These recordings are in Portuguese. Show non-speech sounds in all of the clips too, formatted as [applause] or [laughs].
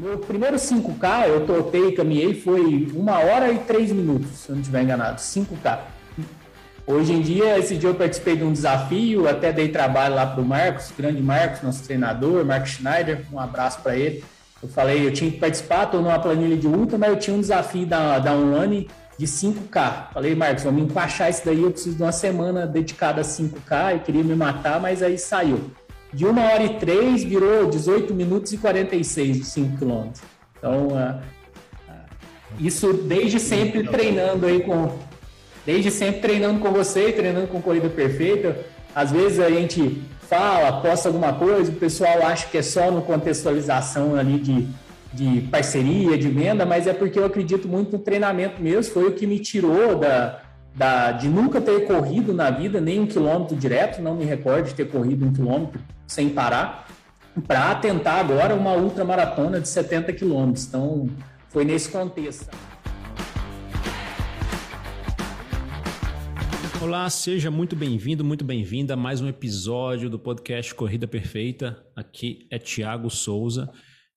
Meu primeiro 5K, eu topei e caminhei, foi uma hora e três minutos, se eu não estiver enganado. 5K. Hoje em dia, esse dia eu participei de um desafio, até dei trabalho lá para o Marcos, grande Marcos, nosso treinador, Marcos Schneider, um abraço para ele. Eu falei, eu tinha que participar, estou numa planilha de ultra, mas eu tinha um desafio da, da Online de 5K. Falei, Marcos, vamos encaixar isso daí, eu preciso de uma semana dedicada a 5K, eu queria me matar, mas aí saiu. De uma hora e três virou 18 minutos e 46 de 5 quilômetros. Então, uh, isso desde sempre treinando aí com desde sempre treinando com você, treinando com corrida perfeita. Às vezes a gente fala, posta alguma coisa, o pessoal acha que é só no contextualização ali de, de parceria, de venda, mas é porque eu acredito muito no treinamento mesmo. Foi o que me tirou da, da, de nunca ter corrido na vida nem um quilômetro direto, não me recordo de ter corrido um quilômetro sem parar, para tentar agora uma ultramaratona de 70 quilômetros. Então, foi nesse contexto. Olá, seja muito bem-vindo, muito bem-vinda a mais um episódio do podcast Corrida Perfeita. Aqui é Tiago Souza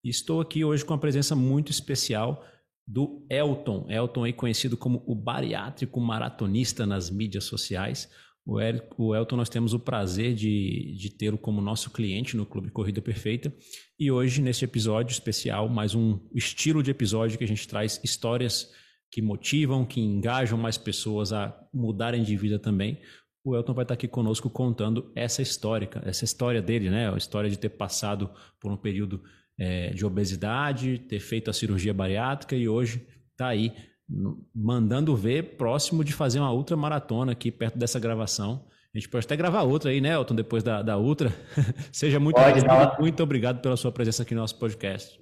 e estou aqui hoje com a presença muito especial do Elton. Elton aí conhecido como o bariátrico maratonista nas mídias sociais. O, o Elton nós temos o prazer de, de tê-lo como nosso cliente no Clube Corrida Perfeita. E hoje, nesse episódio especial, mais um estilo de episódio que a gente traz histórias que motivam, que engajam mais pessoas a mudarem de vida também. O Elton vai estar aqui conosco contando essa história, essa história dele, né? A história de ter passado por um período é, de obesidade, ter feito a cirurgia bariátrica e hoje está aí mandando ver próximo de fazer uma ultra maratona aqui perto dessa gravação. A gente pode até gravar outra aí, né, Elton, depois da, da ultra. [laughs] Seja muito, muito, muito obrigado pela sua presença aqui no nosso podcast.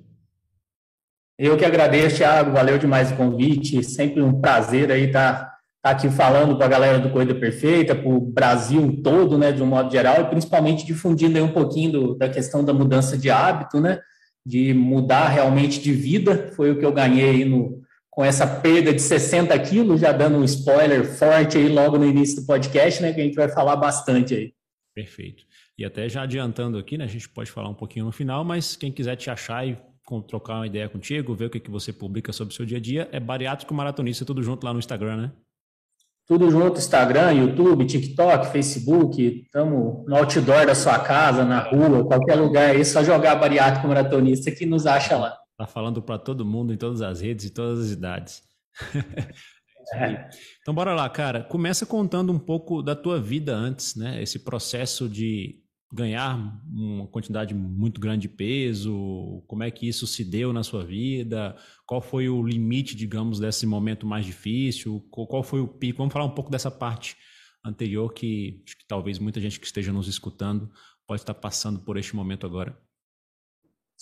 Eu que agradeço, Thiago, valeu demais o convite, sempre um prazer aí estar tá, tá aqui falando para a galera do Corrida Perfeita, para o Brasil todo, né, de um modo geral, e principalmente difundindo aí um pouquinho do, da questão da mudança de hábito, né, de mudar realmente de vida, foi o que eu ganhei no, com essa perda de 60 quilos, já dando um spoiler forte aí logo no início do podcast, né, que a gente vai falar bastante aí. Perfeito. E até já adiantando aqui, né, a gente pode falar um pouquinho no final, mas quem quiser te achar e trocar uma ideia contigo, ver o que, que você publica sobre o seu dia a dia. É bariátrico maratonista, tudo junto lá no Instagram, né? Tudo junto, Instagram, YouTube, TikTok, Facebook, estamos no outdoor da sua casa, na rua, qualquer lugar aí, só jogar bariátrico maratonista que nos acha lá. Tá falando para todo mundo, em todas as redes, e todas as idades. [laughs] é. Então bora lá, cara. Começa contando um pouco da tua vida antes, né? Esse processo de ganhar uma quantidade muito grande de peso? Como é que isso se deu na sua vida? Qual foi o limite, digamos, desse momento mais difícil? Qual foi o pico? Vamos falar um pouco dessa parte anterior que, que talvez muita gente que esteja nos escutando pode estar passando por este momento agora.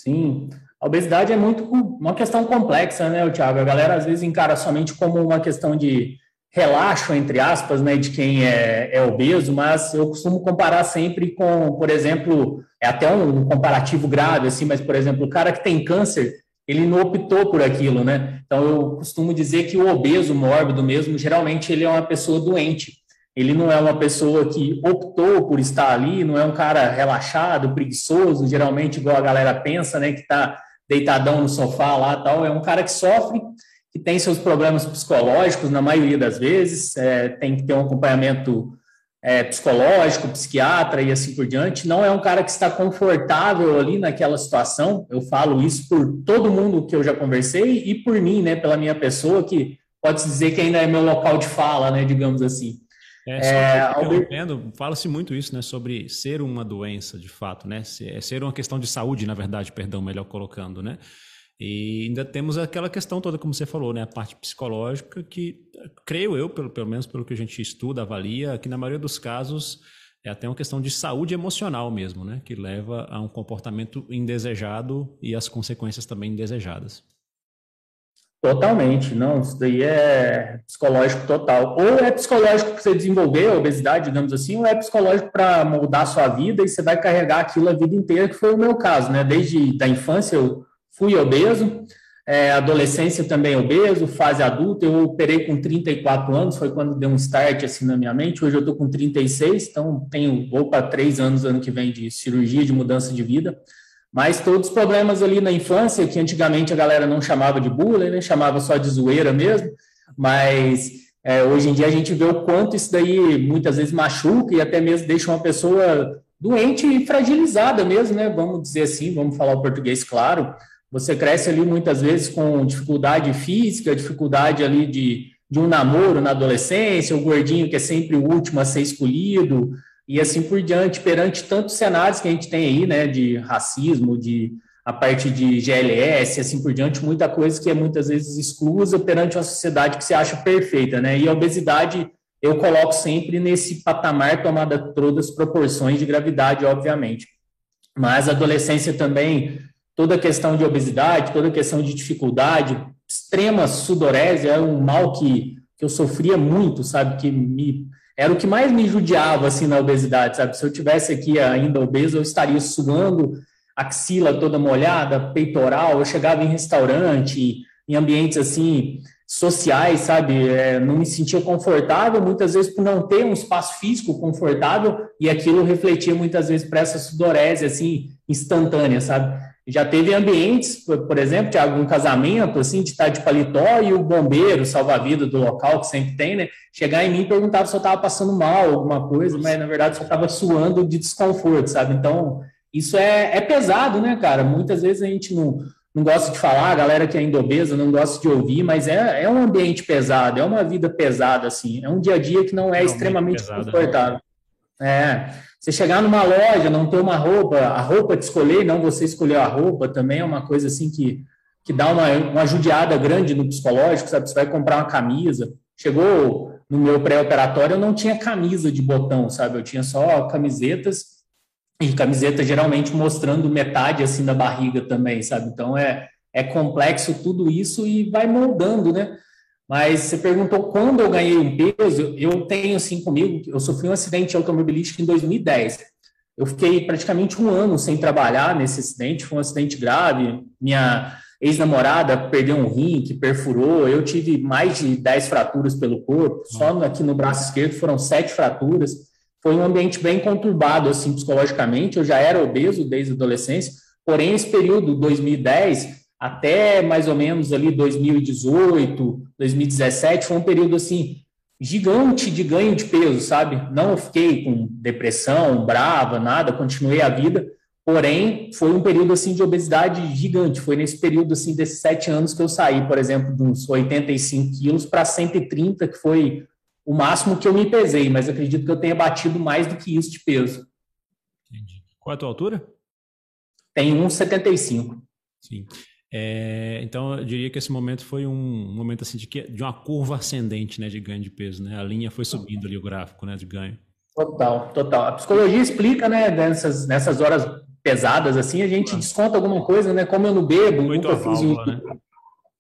Sim, a obesidade é muito uma questão complexa, né, Tiago? A galera às vezes encara somente como uma questão de relaxo, entre aspas, né, de quem é, é, obeso, mas eu costumo comparar sempre com, por exemplo, é até um comparativo grave, assim, mas, por exemplo, o cara que tem câncer, ele não optou por aquilo, né? Então, eu costumo dizer que o obeso mórbido mesmo, geralmente, ele é uma pessoa doente. Ele não é uma pessoa que optou por estar ali, não é um cara relaxado, preguiçoso, geralmente, igual a galera pensa, né, que está deitadão no sofá lá tal. É um cara que sofre que tem seus problemas psicológicos, na maioria das vezes, é, tem que ter um acompanhamento é, psicológico, psiquiatra e assim por diante. Não é um cara que está confortável ali naquela situação. Eu falo isso por todo mundo que eu já conversei e por mim, né, pela minha pessoa, que pode-se dizer que ainda é meu local de fala, né, digamos assim. É, é fala-se muito isso, né, sobre ser uma doença, de fato, né, é ser uma questão de saúde, na verdade, perdão, melhor colocando, né, e ainda temos aquela questão toda, como você falou, né? A parte psicológica, que creio eu, pelo, pelo menos pelo que a gente estuda, avalia, que na maioria dos casos é até uma questão de saúde emocional mesmo, né? Que leva a um comportamento indesejado e as consequências também indesejadas. Totalmente, não, isso daí é psicológico total. Ou é psicológico para você desenvolver a obesidade, digamos assim, ou é psicológico para moldar a sua vida e você vai carregar aquilo a vida inteira, que foi o meu caso, né? Desde da infância eu fui obeso, é, adolescência também obeso, fase adulta, eu operei com 34 anos, foi quando deu um start assim na minha mente, hoje eu estou com 36, então tenho, vou para três anos ano que vem de cirurgia, de mudança de vida, Mas todos os problemas ali na infância, que antigamente a galera não chamava de bullying, né? chamava só de zoeira mesmo, mas é, hoje em dia a gente vê o quanto isso daí muitas vezes machuca e até mesmo deixa uma pessoa doente e fragilizada mesmo, né? Vamos dizer assim, vamos falar o português claro. Você cresce ali muitas vezes com dificuldade física, dificuldade ali de, de um namoro na adolescência, o gordinho que é sempre o último a ser escolhido, e assim por diante, perante tantos cenários que a gente tem aí, né, de racismo, de a parte de GLS, assim por diante, muita coisa que é muitas vezes exclusa perante uma sociedade que se acha perfeita, né? E a obesidade eu coloco sempre nesse patamar tomada todas as proporções de gravidade, obviamente. Mas adolescência também, toda a questão de obesidade, toda a questão de dificuldade, extrema sudorese é um mal que, que eu sofria muito, sabe? Que me era o que mais me judiava assim na obesidade, sabe? Se eu tivesse aqui ainda obeso, eu estaria suando, axila toda molhada, peitoral, eu chegava em restaurante, em ambientes assim sociais, sabe? É, não me sentia confortável, muitas vezes por não ter um espaço físico confortável, e aquilo refletia muitas vezes para essa sudorese assim instantânea, sabe? Já teve ambientes, por exemplo, Tiago, um casamento, assim, de estar de paletó e o bombeiro, salva-vida do local, que sempre tem, né? Chegar em mim e perguntar se eu estava passando mal, alguma coisa, mas na verdade só estava suando de desconforto, sabe? Então, isso é, é pesado, né, cara? Muitas vezes a gente não, não gosta de falar, a galera que é ainda obesa não gosta de ouvir, mas é, é um ambiente pesado, é uma vida pesada, assim, é um dia a dia que não é, é extremamente pesado, né? confortável. Né? É. Você chegar numa loja, não ter uma roupa, a roupa de escolher, não você escolher a roupa, também é uma coisa assim que, que dá uma, uma judiada grande no psicológico, sabe? Você vai comprar uma camisa. Chegou no meu pré-operatório, eu não tinha camisa de botão, sabe? Eu tinha só camisetas e camiseta geralmente mostrando metade assim da barriga também, sabe? Então é, é complexo tudo isso e vai moldando, né? Mas você perguntou quando eu ganhei um peso, eu tenho assim comigo, eu sofri um acidente automobilístico em 2010. Eu fiquei praticamente um ano sem trabalhar nesse acidente, foi um acidente grave. Minha ex-namorada perdeu um rim que perfurou, eu tive mais de 10 fraturas pelo corpo, só aqui no braço esquerdo foram sete fraturas. Foi um ambiente bem conturbado, assim, psicologicamente. Eu já era obeso desde a adolescência, porém, esse período, 2010, até mais ou menos ali 2018, 2017, foi um período assim gigante de ganho de peso, sabe? Não fiquei com depressão, brava, nada, continuei a vida. Porém, foi um período assim de obesidade gigante. Foi nesse período assim desses sete anos que eu saí, por exemplo, de uns 85 quilos para 130, que foi o máximo que eu me pesei. Mas acredito que eu tenha batido mais do que isso de peso. Entendi. Qual é a tua altura? Tem 1,75. Sim. É, então, eu diria que esse momento foi um momento assim de, que, de uma curva ascendente né, de ganho de peso. Né? A linha foi subindo ali o gráfico né, de ganho. Total, total. A psicologia explica, né, nessas, nessas horas pesadas, assim, a gente desconta alguma coisa, né? Como eu não bebo, foi nunca fiz válvula, uso... né?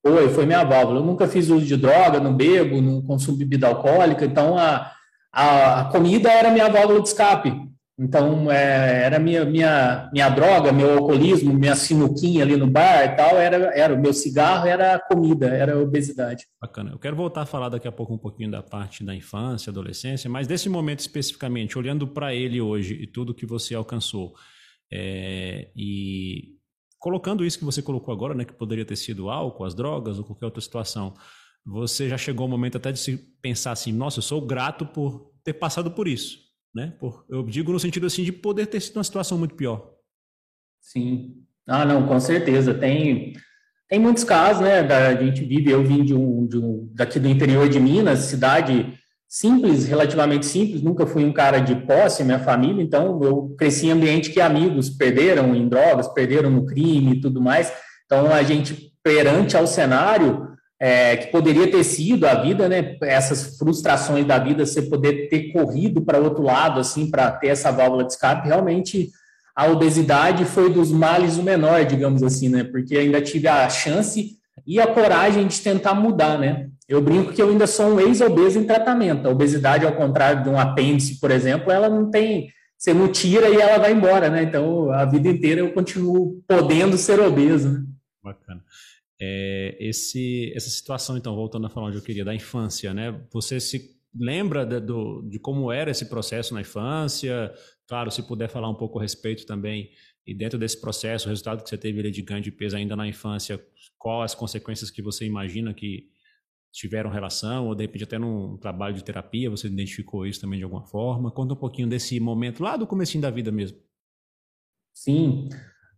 Foi, foi minha válvula. Eu nunca fiz uso de droga, não bebo, não consumo bebida alcoólica, então a, a, a comida era minha válvula de escape. Então, é, era minha, minha, minha droga, meu alcoolismo, minha sinuquinha ali no bar e tal, era, era o meu cigarro, era a comida, era a obesidade. Bacana. Eu quero voltar a falar daqui a pouco um pouquinho da parte da infância, adolescência, mas desse momento especificamente, olhando para ele hoje e tudo que você alcançou, é, e colocando isso que você colocou agora, né, que poderia ter sido álcool, as drogas ou qualquer outra situação, você já chegou ao momento até de se pensar assim, nossa, eu sou grato por ter passado por isso né? Por, eu digo no sentido assim de poder ter sido uma situação muito pior. Sim. Ah, não, com certeza. Tem, tem muitos casos, né? Da, a gente vive, eu vim de um, de um, daqui do interior de Minas, cidade simples, relativamente simples, nunca fui um cara de posse, minha família, então eu cresci em ambiente que amigos perderam em drogas, perderam no crime e tudo mais. Então a gente, perante ao cenário, é, que poderia ter sido a vida, né? Essas frustrações da vida, você poder ter corrido para outro lado, assim, para ter essa válvula de escape, realmente a obesidade foi dos males o menor, digamos assim, né? Porque ainda tive a chance e a coragem de tentar mudar, né? Eu brinco que eu ainda sou um ex-obeso em tratamento. A obesidade, ao contrário de um apêndice, por exemplo, ela não tem. Você não tira e ela vai embora, né? Então, a vida inteira eu continuo podendo ser obeso. Né? Bacana é, esse, essa situação, então, voltando a falar onde eu queria, da infância, né? Você se lembra de, do, de como era esse processo na infância? Claro, se puder falar um pouco a respeito também E dentro desse processo, o resultado que você teve de ganho de peso ainda na infância, qual as consequências que você imagina que tiveram relação, ou de repente até num trabalho de terapia, você identificou isso também de alguma forma? Conta um pouquinho desse momento lá do comecinho da vida mesmo. Sim.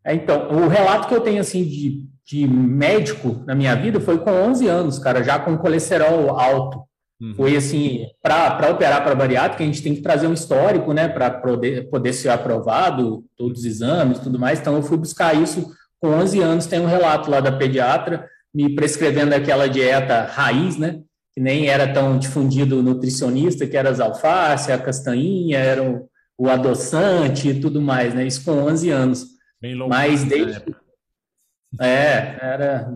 É, então, o relato que eu tenho assim de, de médico na minha vida foi com 11 anos, cara, já com colesterol alto. Uhum. Foi assim, para operar para bariátrica, a gente tem que trazer um histórico, né, para poder, poder ser aprovado, todos os exames tudo mais. Então, eu fui buscar isso com 11 anos. Tem um relato lá da pediatra me prescrevendo aquela dieta raiz, né, que nem era tão difundido nutricionista, que era as alface, a castanhinha, era o, o adoçante e tudo mais, né, isso com 11 anos. Bem Mas desde. É, era.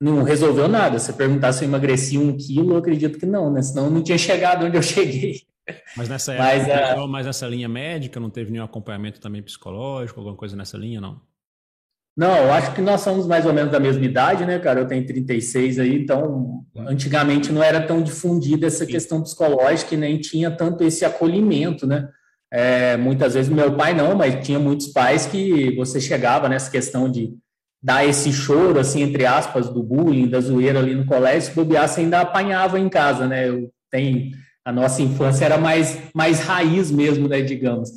Não resolveu nada. Se perguntar se eu emagreci um quilo, eu acredito que não, né? Senão eu não tinha chegado onde eu cheguei. Mas nessa época, Mas, a... mais nessa linha médica, não teve nenhum acompanhamento também psicológico, alguma coisa nessa linha, não? Não, eu acho que nós somos mais ou menos da mesma idade, né, cara? Eu tenho 36 aí, então antigamente não era tão difundida essa Sim. questão psicológica e nem tinha tanto esse acolhimento, né? É, muitas vezes meu pai não, mas tinha muitos pais que você chegava nessa questão de dar esse choro, assim, entre aspas, do bullying, da zoeira ali no colégio, se bobear, você ainda apanhava em casa, né? Eu tenho, a nossa infância era mais, mais raiz mesmo, né, digamos.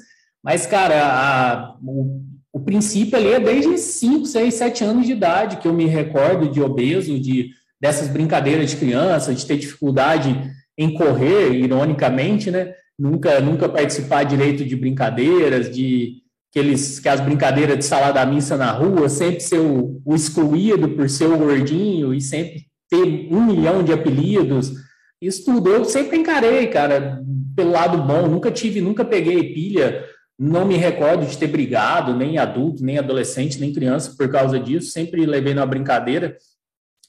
Mas, cara, a, o, o princípio ali é desde 5, 6, 7 anos de idade que eu me recordo de obeso, de dessas brincadeiras de criança, de ter dificuldade em correr, ironicamente, né? Nunca, nunca participar direito de brincadeiras, de aqueles, que as brincadeiras de salada missa na rua, sempre ser o, o excluído por ser o gordinho e sempre ter um milhão de apelidos. Isso tudo eu sempre encarei, cara, pelo lado bom. Nunca tive, nunca peguei pilha. Não me recordo de ter brigado, nem adulto, nem adolescente, nem criança por causa disso. Sempre levei na brincadeira.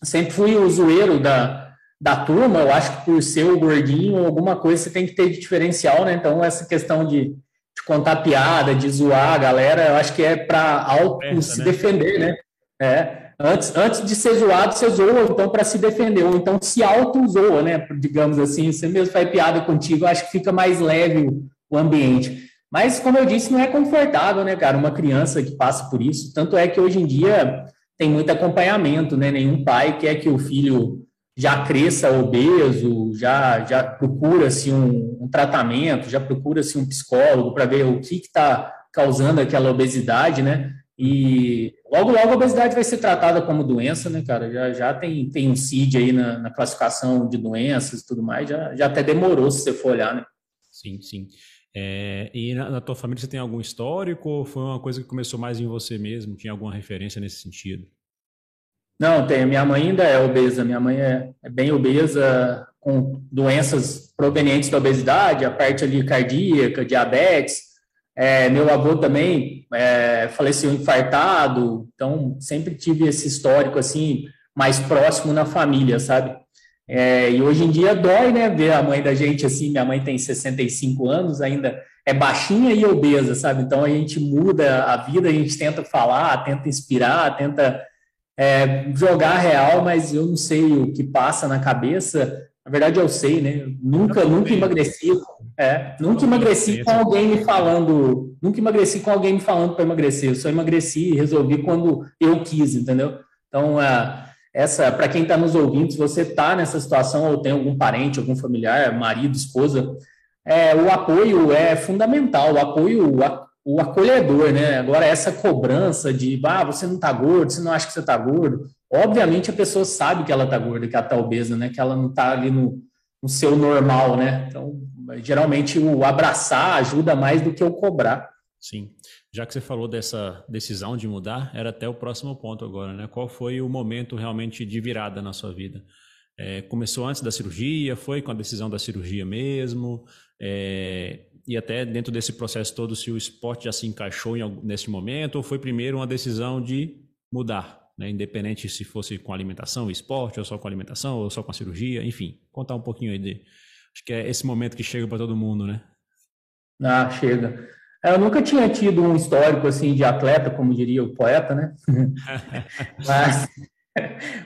Sempre fui o zoeiro da, da turma. Eu acho que por ser o gordinho, alguma coisa você tem que ter de diferencial, né? Então, essa questão de de contar piada, de zoar a galera, eu acho que é para auto é, se né? defender, né? É. Antes, antes de ser zoado, você zoa, então, para se defender, ou então se auto-zoa, né? Digamos assim, você mesmo faz piada contigo, eu acho que fica mais leve o, o ambiente. Mas, como eu disse, não é confortável, né, cara? Uma criança que passa por isso. Tanto é que hoje em dia tem muito acompanhamento, né? Nenhum pai quer que o filho já cresça obeso, já, já procura-se um, um, tratamento, já procura-se um psicólogo para ver o que está causando aquela obesidade, né? E logo, logo a obesidade vai ser tratada como doença, né, cara? Já, já tem, tem um CID aí na, na classificação de doenças e tudo mais, já, já até demorou se você for olhar, né? Sim, sim. É, e na, na, tua família você tem algum histórico ou foi uma coisa que começou mais em você mesmo? Tinha alguma referência nesse sentido? Não, tem. Minha mãe ainda é obesa. Minha mãe é, é bem obesa, com doenças provenientes da obesidade, a parte ali cardíaca, diabetes. É, meu avô também é, faleceu infartado, então sempre tive esse histórico assim mais próximo na família, sabe? É, e hoje em dia dói, né, ver a mãe da gente assim. Minha mãe tem 65 anos, ainda é baixinha e obesa, sabe? Então a gente muda a vida, a gente tenta falar, tenta inspirar, tenta é, jogar real, mas eu não sei o que passa na cabeça. Na verdade, eu sei, né? Nunca, nunca emagreci. É, nunca emagreci com alguém me falando. Nunca emagreci com alguém me falando para emagrecer. Eu só emagreci e resolvi quando eu quis, entendeu? Então, essa, para quem está nos ouvindo, se você está nessa situação ou tem algum parente, algum familiar, marido, esposa, é, o apoio é fundamental. O apoio, o acolhedor, né? Agora, essa cobrança de, ah, você não está gordo, você não acha que você está gordo. Obviamente, a pessoa sabe que ela está gorda, que ela está obesa, né? Que ela não está ali no, no seu normal, né? Então, geralmente, o abraçar ajuda mais do que o cobrar. Sim. Já que você falou dessa decisão de mudar, era até o próximo ponto agora, né? Qual foi o momento realmente de virada na sua vida? É, começou antes da cirurgia? Foi com a decisão da cirurgia mesmo? É, e até dentro desse processo todo, se o esporte já se encaixou em, nesse momento, ou foi primeiro uma decisão de mudar, né? independente se fosse com alimentação, esporte, ou só com alimentação, ou só com a cirurgia, enfim, contar um pouquinho aí de. Acho que é esse momento que chega para todo mundo, né? Ah, chega. É, eu nunca tinha tido um histórico assim de atleta, como diria o poeta, né? [laughs] mas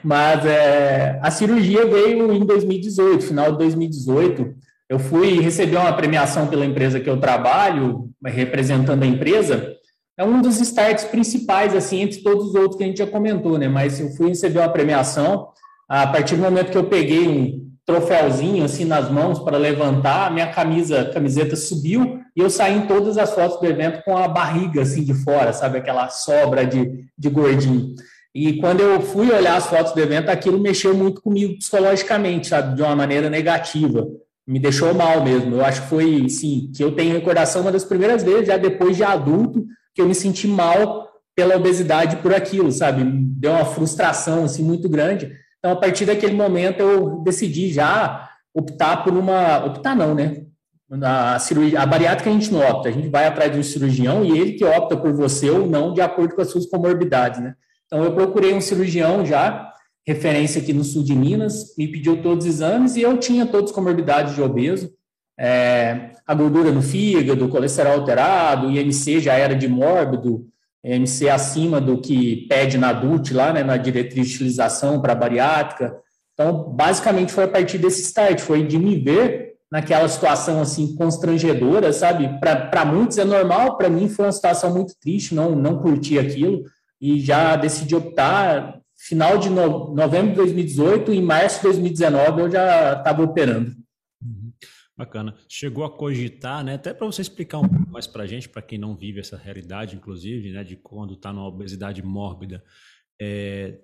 mas é, a cirurgia veio em 2018, final de 2018 eu fui receber uma premiação pela empresa que eu trabalho, representando a empresa, é um dos starts principais, assim, entre todos os outros que a gente já comentou, né? Mas eu fui receber uma premiação, a partir do momento que eu peguei um troféuzinho, assim, nas mãos para levantar, a minha camisa, camiseta subiu e eu saí em todas as fotos do evento com a barriga, assim, de fora, sabe? Aquela sobra de, de gordinho. E quando eu fui olhar as fotos do evento, aquilo mexeu muito comigo psicologicamente, sabe? De uma maneira negativa. Me deixou mal mesmo. Eu acho que foi, sim, que eu tenho recordação uma das primeiras vezes, já depois de adulto, que eu me senti mal pela obesidade por aquilo, sabe? Deu uma frustração assim muito grande. Então, a partir daquele momento, eu decidi já optar por uma. Optar não, né? A, cirurgia, a bariátrica a gente não opta, a gente vai atrás de um cirurgião e ele que opta por você ou não, de acordo com as suas comorbidades, né? Então, eu procurei um cirurgião já, referência aqui no sul de Minas, me pediu todos os exames e eu tinha todas as comorbidades de obeso é, a gordura no fígado, colesterol alterado, IMC já era de mórbido, IMC acima do que pede na adulto lá, né, na diretriz de utilização para bariátrica. Então, basicamente foi a partir desse start, foi de me ver naquela situação assim constrangedora, sabe? Para muitos é normal, para mim foi uma situação muito triste, não não curti aquilo e já decidi optar final de no, novembro de 2018 em março de 2019 eu já estava operando. Bacana. Chegou a cogitar, né? Até para você explicar um pouco mais para a gente, para quem não vive essa realidade, inclusive, né? De quando está numa obesidade mórbida. É,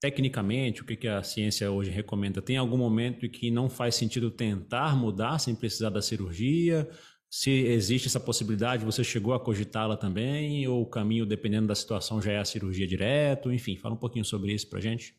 tecnicamente, o que, que a ciência hoje recomenda? Tem algum momento em que não faz sentido tentar mudar sem precisar da cirurgia? Se existe essa possibilidade, você chegou a cogitá-la também? Ou o caminho, dependendo da situação, já é a cirurgia direto? Enfim, fala um pouquinho sobre isso para gente.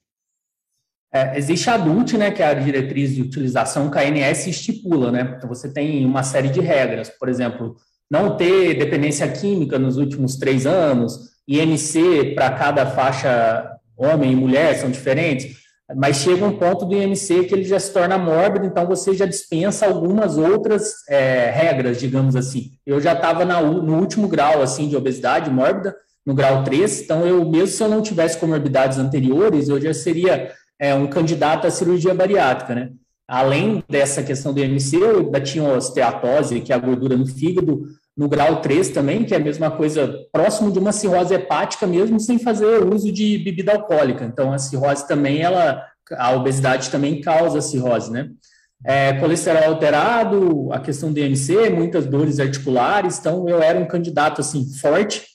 É, existe a ADULT, né, que é a diretriz de utilização que a ANS estipula, né? Então, você tem uma série de regras, por exemplo, não ter dependência química nos últimos três anos, IMC para cada faixa homem e mulher são diferentes, mas chega um ponto do IMC que ele já se torna mórbido, então você já dispensa algumas outras é, regras, digamos assim. Eu já estava no último grau, assim, de obesidade mórbida, no grau 3, então eu, mesmo se eu não tivesse comorbidades anteriores, eu já seria é, um candidato à cirurgia bariátrica, né? Além dessa questão do IMC, eu ainda tinha osteatose, que é a gordura no fígado, no grau 3 também, que é a mesma coisa, próximo de uma cirrose hepática mesmo, sem fazer uso de bebida alcoólica. Então, a cirrose também, ela, a obesidade também causa cirrose, né? É, colesterol alterado, a questão do IMC, muitas dores articulares, então eu era um candidato, assim, forte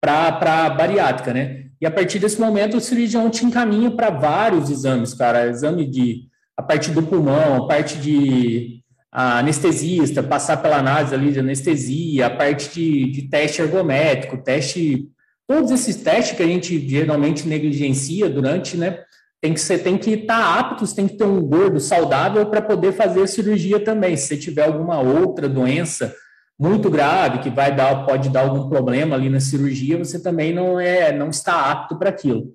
para bariátrica, né? E a partir desse momento, o cirurgião te encaminha para vários exames, cara. Exame de a parte do pulmão, a parte de a anestesista, passar pela análise ali de anestesia, a parte de, de teste ergométrico, teste. Todos esses testes que a gente geralmente negligencia durante, né? Tem que ser, tem que estar tá aptos, tem que ter um gordo saudável para poder fazer a cirurgia também. Se você tiver alguma outra doença muito grave, que vai dar, pode dar algum problema ali na cirurgia, você também não é, não está apto para aquilo.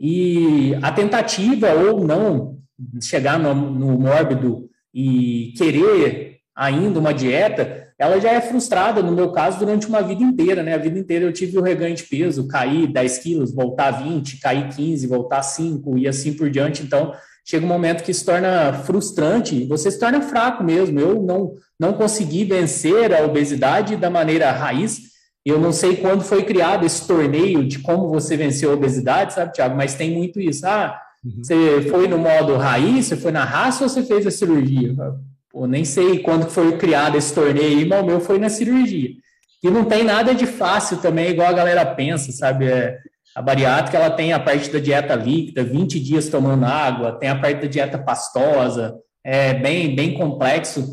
E a tentativa ou não chegar no, no mórbido e querer ainda uma dieta, ela já é frustrada, no meu caso, durante uma vida inteira, né? A vida inteira eu tive o reganho de peso, cair 10 quilos, voltar 20, cair 15, voltar 5 e assim por diante. Então, chega um momento que se torna frustrante, você se torna fraco mesmo. Eu não, não consegui vencer a obesidade da maneira raiz. Eu não sei quando foi criado esse torneio de como você venceu a obesidade, sabe, Tiago? Mas tem muito isso. Ah, uhum. você foi no modo raiz, você foi na raça ou você fez a cirurgia? Pô, nem sei quando foi criado esse torneio, mas o meu foi na cirurgia. E não tem nada de fácil também, igual a galera pensa, sabe? É, a bariátrica ela tem a parte da dieta líquida, 20 dias tomando água, tem a parte da dieta pastosa, é bem, bem complexo.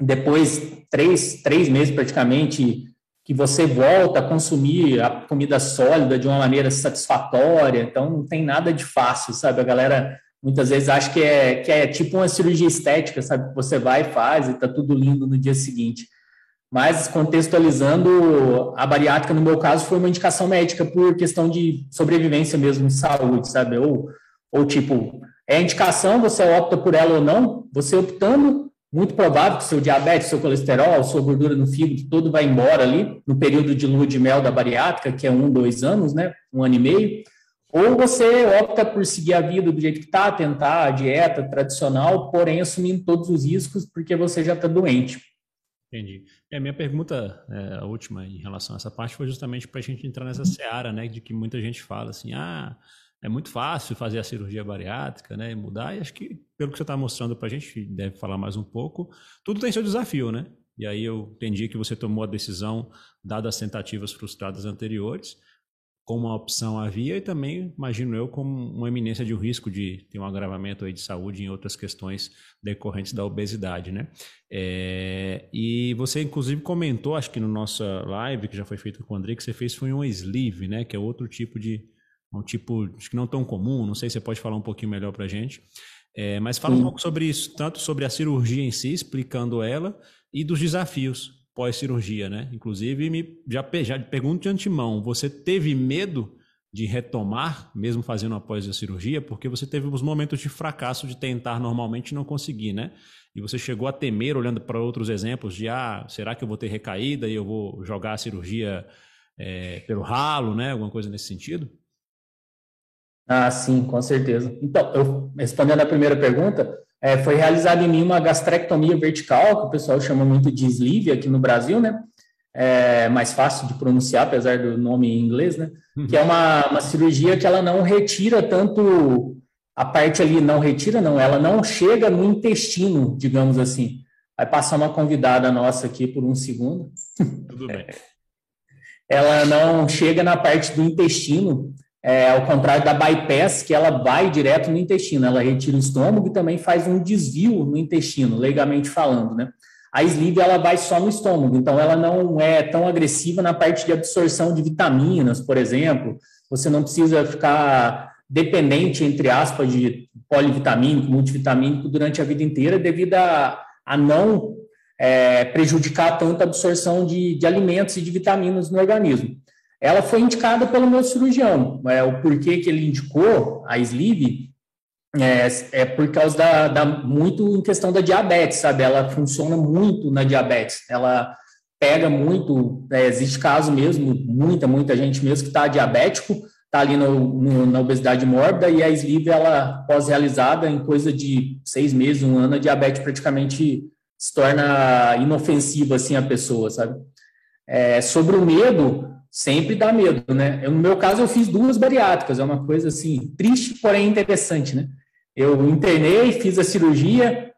Depois, três, três meses praticamente, que você volta a consumir a comida sólida de uma maneira satisfatória. Então, não tem nada de fácil, sabe? A galera muitas vezes acha que é, que é tipo uma cirurgia estética, sabe? Você vai e faz e tá tudo lindo no dia seguinte. Mas contextualizando, a bariátrica, no meu caso, foi uma indicação médica por questão de sobrevivência mesmo, de saúde, sabe? Ou, ou tipo, é indicação, você opta por ela ou não, você optando, muito provável que seu diabetes, seu colesterol, sua gordura no fígado, tudo vai embora ali, no período de lua de mel da bariátrica, que é um, dois anos, né? Um ano e meio. Ou você opta por seguir a vida do jeito que está, tentar a dieta tradicional, porém assumindo todos os riscos, porque você já está doente. Entendi. É, minha pergunta, é, a última em relação a essa parte, foi justamente para a gente entrar nessa seara, né, de que muita gente fala assim, ah, é muito fácil fazer a cirurgia bariátrica, né, e mudar, e acho que, pelo que você está mostrando para a gente, deve falar mais um pouco, tudo tem seu desafio, né? E aí eu entendi que você tomou a decisão, dadas as tentativas frustradas anteriores, como uma opção havia e também, imagino eu, como uma eminência de um risco de ter um agravamento aí de saúde em outras questões decorrentes da obesidade, né? É, e você, inclusive, comentou, acho que no nossa live, que já foi feita com o André, que você fez foi um sleeve, né? Que é outro tipo de... um tipo, acho que não tão comum, não sei se você pode falar um pouquinho melhor para a gente. É, mas fala Sim. um pouco sobre isso, tanto sobre a cirurgia em si, explicando ela, e dos desafios pós-cirurgia, né? Inclusive, me, já, já pergunto de antemão, você teve medo de retomar, mesmo fazendo após a cirurgia, porque você teve os momentos de fracasso de tentar normalmente e não conseguir, né? E você chegou a temer, olhando para outros exemplos, de ah, será que eu vou ter recaída e eu vou jogar a cirurgia é, pelo ralo, né? Alguma coisa nesse sentido? Ah, sim, com certeza. Então, eu respondendo a primeira pergunta, é, foi realizada em mim uma gastrectomia vertical, que o pessoal chama muito de sleeve aqui no Brasil, né? É mais fácil de pronunciar, apesar do nome em inglês, né? Uhum. Que é uma, uma cirurgia que ela não retira tanto a parte ali, não retira, não, ela não chega no intestino, digamos assim. Vai passar uma convidada nossa aqui por um segundo. Tudo [laughs] bem. ela não chega na parte do intestino, é, ao contrário da bypass, que ela vai direto no intestino, ela retira o estômago e também faz um desvio no intestino, legalmente falando, né? A sleeve, ela vai só no estômago, então ela não é tão agressiva na parte de absorção de vitaminas, por exemplo, você não precisa ficar dependente, entre aspas, de polivitamínico, multivitamínico durante a vida inteira, devido a, a não é, prejudicar tanto a absorção de, de alimentos e de vitaminas no organismo ela foi indicada pelo meu cirurgião. É, o porquê que ele indicou a sleeve é, é por causa da, da, muito em questão da diabetes, sabe? Ela funciona muito na diabetes. Ela pega muito, é, existe caso mesmo, muita, muita gente mesmo que está diabético, está ali no, no, na obesidade mórbida e a sleeve, ela pós-realizada em coisa de seis meses, um ano, a diabetes praticamente se torna inofensiva, assim, a pessoa, sabe? É, sobre o medo, sempre dá medo, né? Eu, no meu caso, eu fiz duas bariátricas, é uma coisa assim, triste, porém interessante, né? Eu internei, fiz a cirurgia,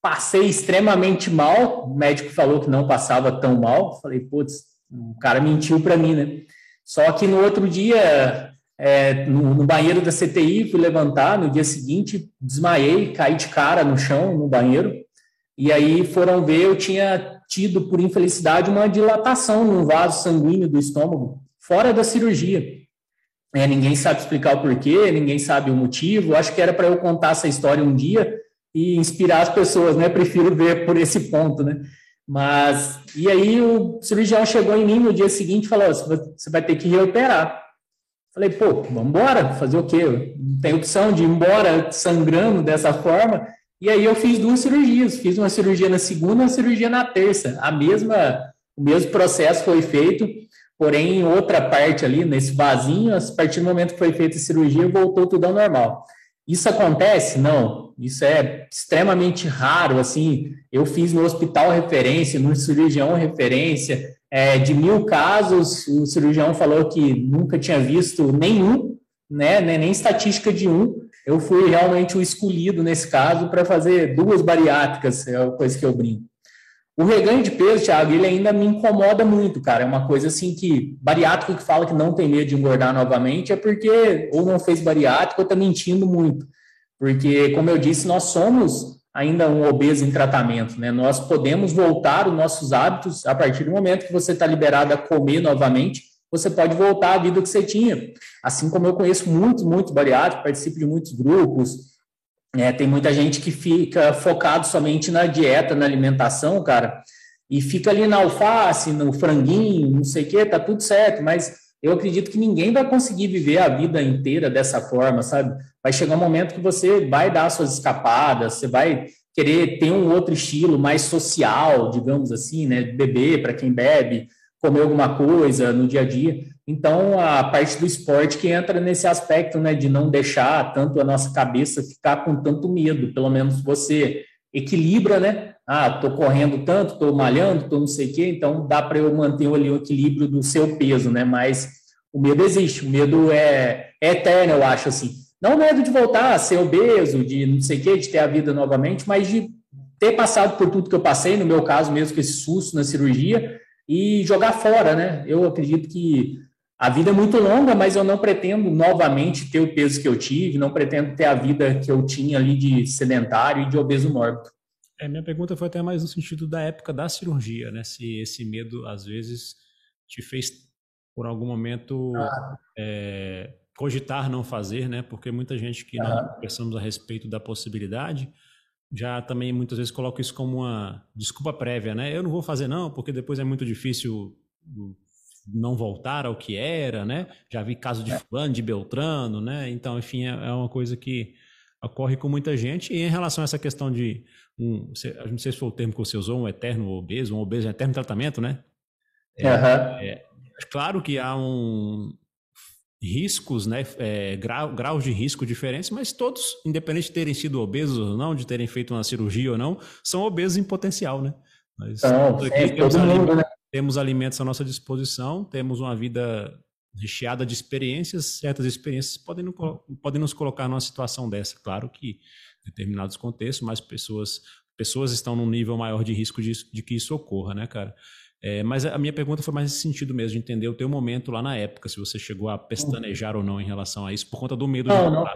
passei extremamente mal, o médico falou que não passava tão mal, falei, putz, o cara mentiu para mim, né? Só que no outro dia, é, no, no, banheiro da CTI, fui levantar, no dia seguinte, desmaiei, caí de cara no chão, no banheiro, e aí foram ver, eu tinha tido, por infelicidade, uma dilatação no vaso sanguíneo do estômago, fora da cirurgia. É, ninguém sabe explicar o porquê, ninguém sabe o motivo. Acho que era para eu contar essa história um dia e inspirar as pessoas, né? Prefiro ver por esse ponto, né? Mas, e aí o cirurgião chegou em mim no dia seguinte e falou: você vai ter que reoperar. Falei, pô, vamos embora, fazer o quê? Não tem opção de ir embora sangrando dessa forma. E aí eu fiz duas cirurgias, fiz uma cirurgia na segunda uma cirurgia na terça. A mesma, o mesmo processo foi feito, porém em outra parte ali, nesse vasinho, a partir do momento que foi feita a cirurgia, voltou tudo ao normal. Isso acontece? Não. Isso é extremamente raro, assim, eu fiz no hospital referência, no cirurgião referência, é, de mil casos, o cirurgião falou que nunca tinha visto nenhum, né, nem estatística de um, eu fui realmente o escolhido nesse caso para fazer duas bariátricas, é a coisa que eu brinco. O reganho de peso, Thiago, ele ainda me incomoda muito, cara. É uma coisa assim que bariátrico que fala que não tem medo de engordar novamente é porque ou não fez bariátrico ou está mentindo muito. Porque, como eu disse, nós somos ainda um obeso em tratamento, né? Nós podemos voltar os nossos hábitos a partir do momento que você está liberado a comer novamente você pode voltar à vida que você tinha. Assim como eu conheço muitos, muitos bariátricos, participo de muitos grupos, é, tem muita gente que fica focado somente na dieta, na alimentação, cara, e fica ali na alface, no franguinho, não sei o quê, tá tudo certo, mas eu acredito que ninguém vai conseguir viver a vida inteira dessa forma, sabe? Vai chegar um momento que você vai dar suas escapadas, você vai querer ter um outro estilo mais social, digamos assim, né? Beber para quem bebe, comer alguma coisa no dia a dia. Então, a parte do esporte que entra nesse aspecto, né, de não deixar tanto a nossa cabeça ficar com tanto medo, pelo menos você equilibra, né? Ah, tô correndo tanto, tô malhando, tô não sei o quê, então dá para eu manter ali o equilíbrio do seu peso, né? Mas o medo existe, o medo é, é eterno, eu acho assim. Não o medo de voltar a ser obeso, de não sei o quê, de ter a vida novamente, mas de ter passado por tudo que eu passei, no meu caso mesmo, com esse susto na cirurgia, e jogar fora, né? Eu acredito que a vida é muito longa, mas eu não pretendo novamente ter o peso que eu tive, não pretendo ter a vida que eu tinha ali de sedentário e de obeso mórbido. É, minha pergunta foi até mais no sentido da época da cirurgia, né? Se esse medo, às vezes, te fez, por algum momento, ah. é, cogitar não fazer, né? Porque muita gente que não ah. pensamos a respeito da possibilidade, já também muitas vezes coloca isso como uma desculpa prévia, né? Eu não vou fazer não, porque depois é muito difícil não voltar ao que era, né? Já vi caso de é. fulano, de Beltrano, né? Então, enfim, é, é uma coisa que ocorre com muita gente. E em relação a essa questão de um, não sei se foi o termo que você usou, um eterno obeso, um obeso em eterno tratamento, né? É, uhum. é, claro que há um riscos, né, é, grau, graus de risco diferentes, mas todos, independente de terem sido obesos ou não, de terem feito uma cirurgia ou não, são obesos em potencial, né? Então, é, todo mundo, né? temos alimentos à nossa disposição, temos uma vida recheada de experiências, certas experiências podem, no, podem nos colocar numa situação dessa. Claro que em determinados contextos, mas pessoas, pessoas estão num nível maior de risco de, de que isso ocorra, né, cara? É, mas a minha pergunta foi mais nesse sentido mesmo, de entender o teu momento lá na época, se você chegou a pestanejar ou não em relação a isso, por conta do medo não, de não.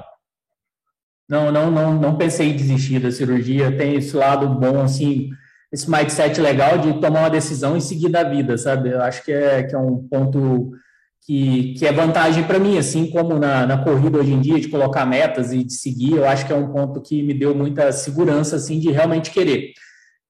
não, não, não, não pensei em desistir da cirurgia, tem esse lado bom, assim, esse mindset legal de tomar uma decisão e seguir da vida, sabe? Eu acho que é, que é um ponto que, que é vantagem para mim, assim como na, na corrida hoje em dia, de colocar metas e de seguir, eu acho que é um ponto que me deu muita segurança, assim, de realmente querer.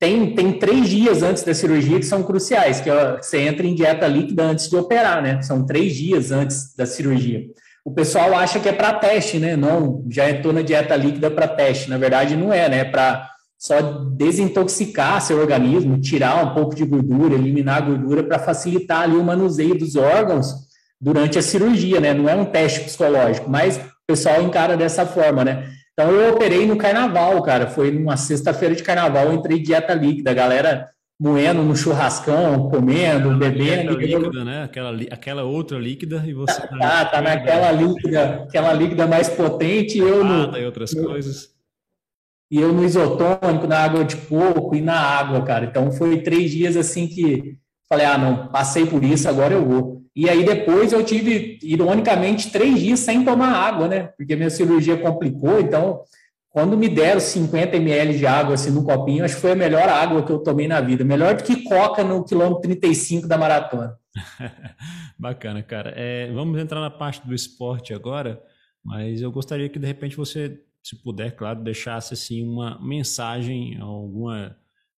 Tem, tem três dias antes da cirurgia que são cruciais, que é, você entra em dieta líquida antes de operar, né? São três dias antes da cirurgia. O pessoal acha que é para teste, né? Não, já entrou na dieta líquida para teste. Na verdade, não é, né? É para só desintoxicar seu organismo, tirar um pouco de gordura, eliminar a gordura para facilitar ali o manuseio dos órgãos durante a cirurgia, né? Não é um teste psicológico, mas o pessoal encara dessa forma, né? Então eu operei no carnaval, cara. Foi numa sexta-feira de carnaval, eu entrei dieta líquida, a galera moendo no churrascão, comendo, bebendo. Líquida, né? Aquela, aquela outra líquida e você. Tá, tá, tá naquela líquida, aquela líquida mais potente e eu no. E outras coisas e eu no isotônico, na água de coco e na água, cara. Então foi três dias assim que falei, ah, não, passei por isso, agora eu vou. E aí depois eu tive, ironicamente, três dias sem tomar água, né? Porque minha cirurgia complicou, então quando me deram 50 ml de água assim no copinho, acho que foi a melhor água que eu tomei na vida. Melhor do que coca no quilômetro 35 da maratona. [laughs] Bacana, cara. É, vamos entrar na parte do esporte agora, mas eu gostaria que de repente você se puder, claro, deixasse assim uma mensagem, alguma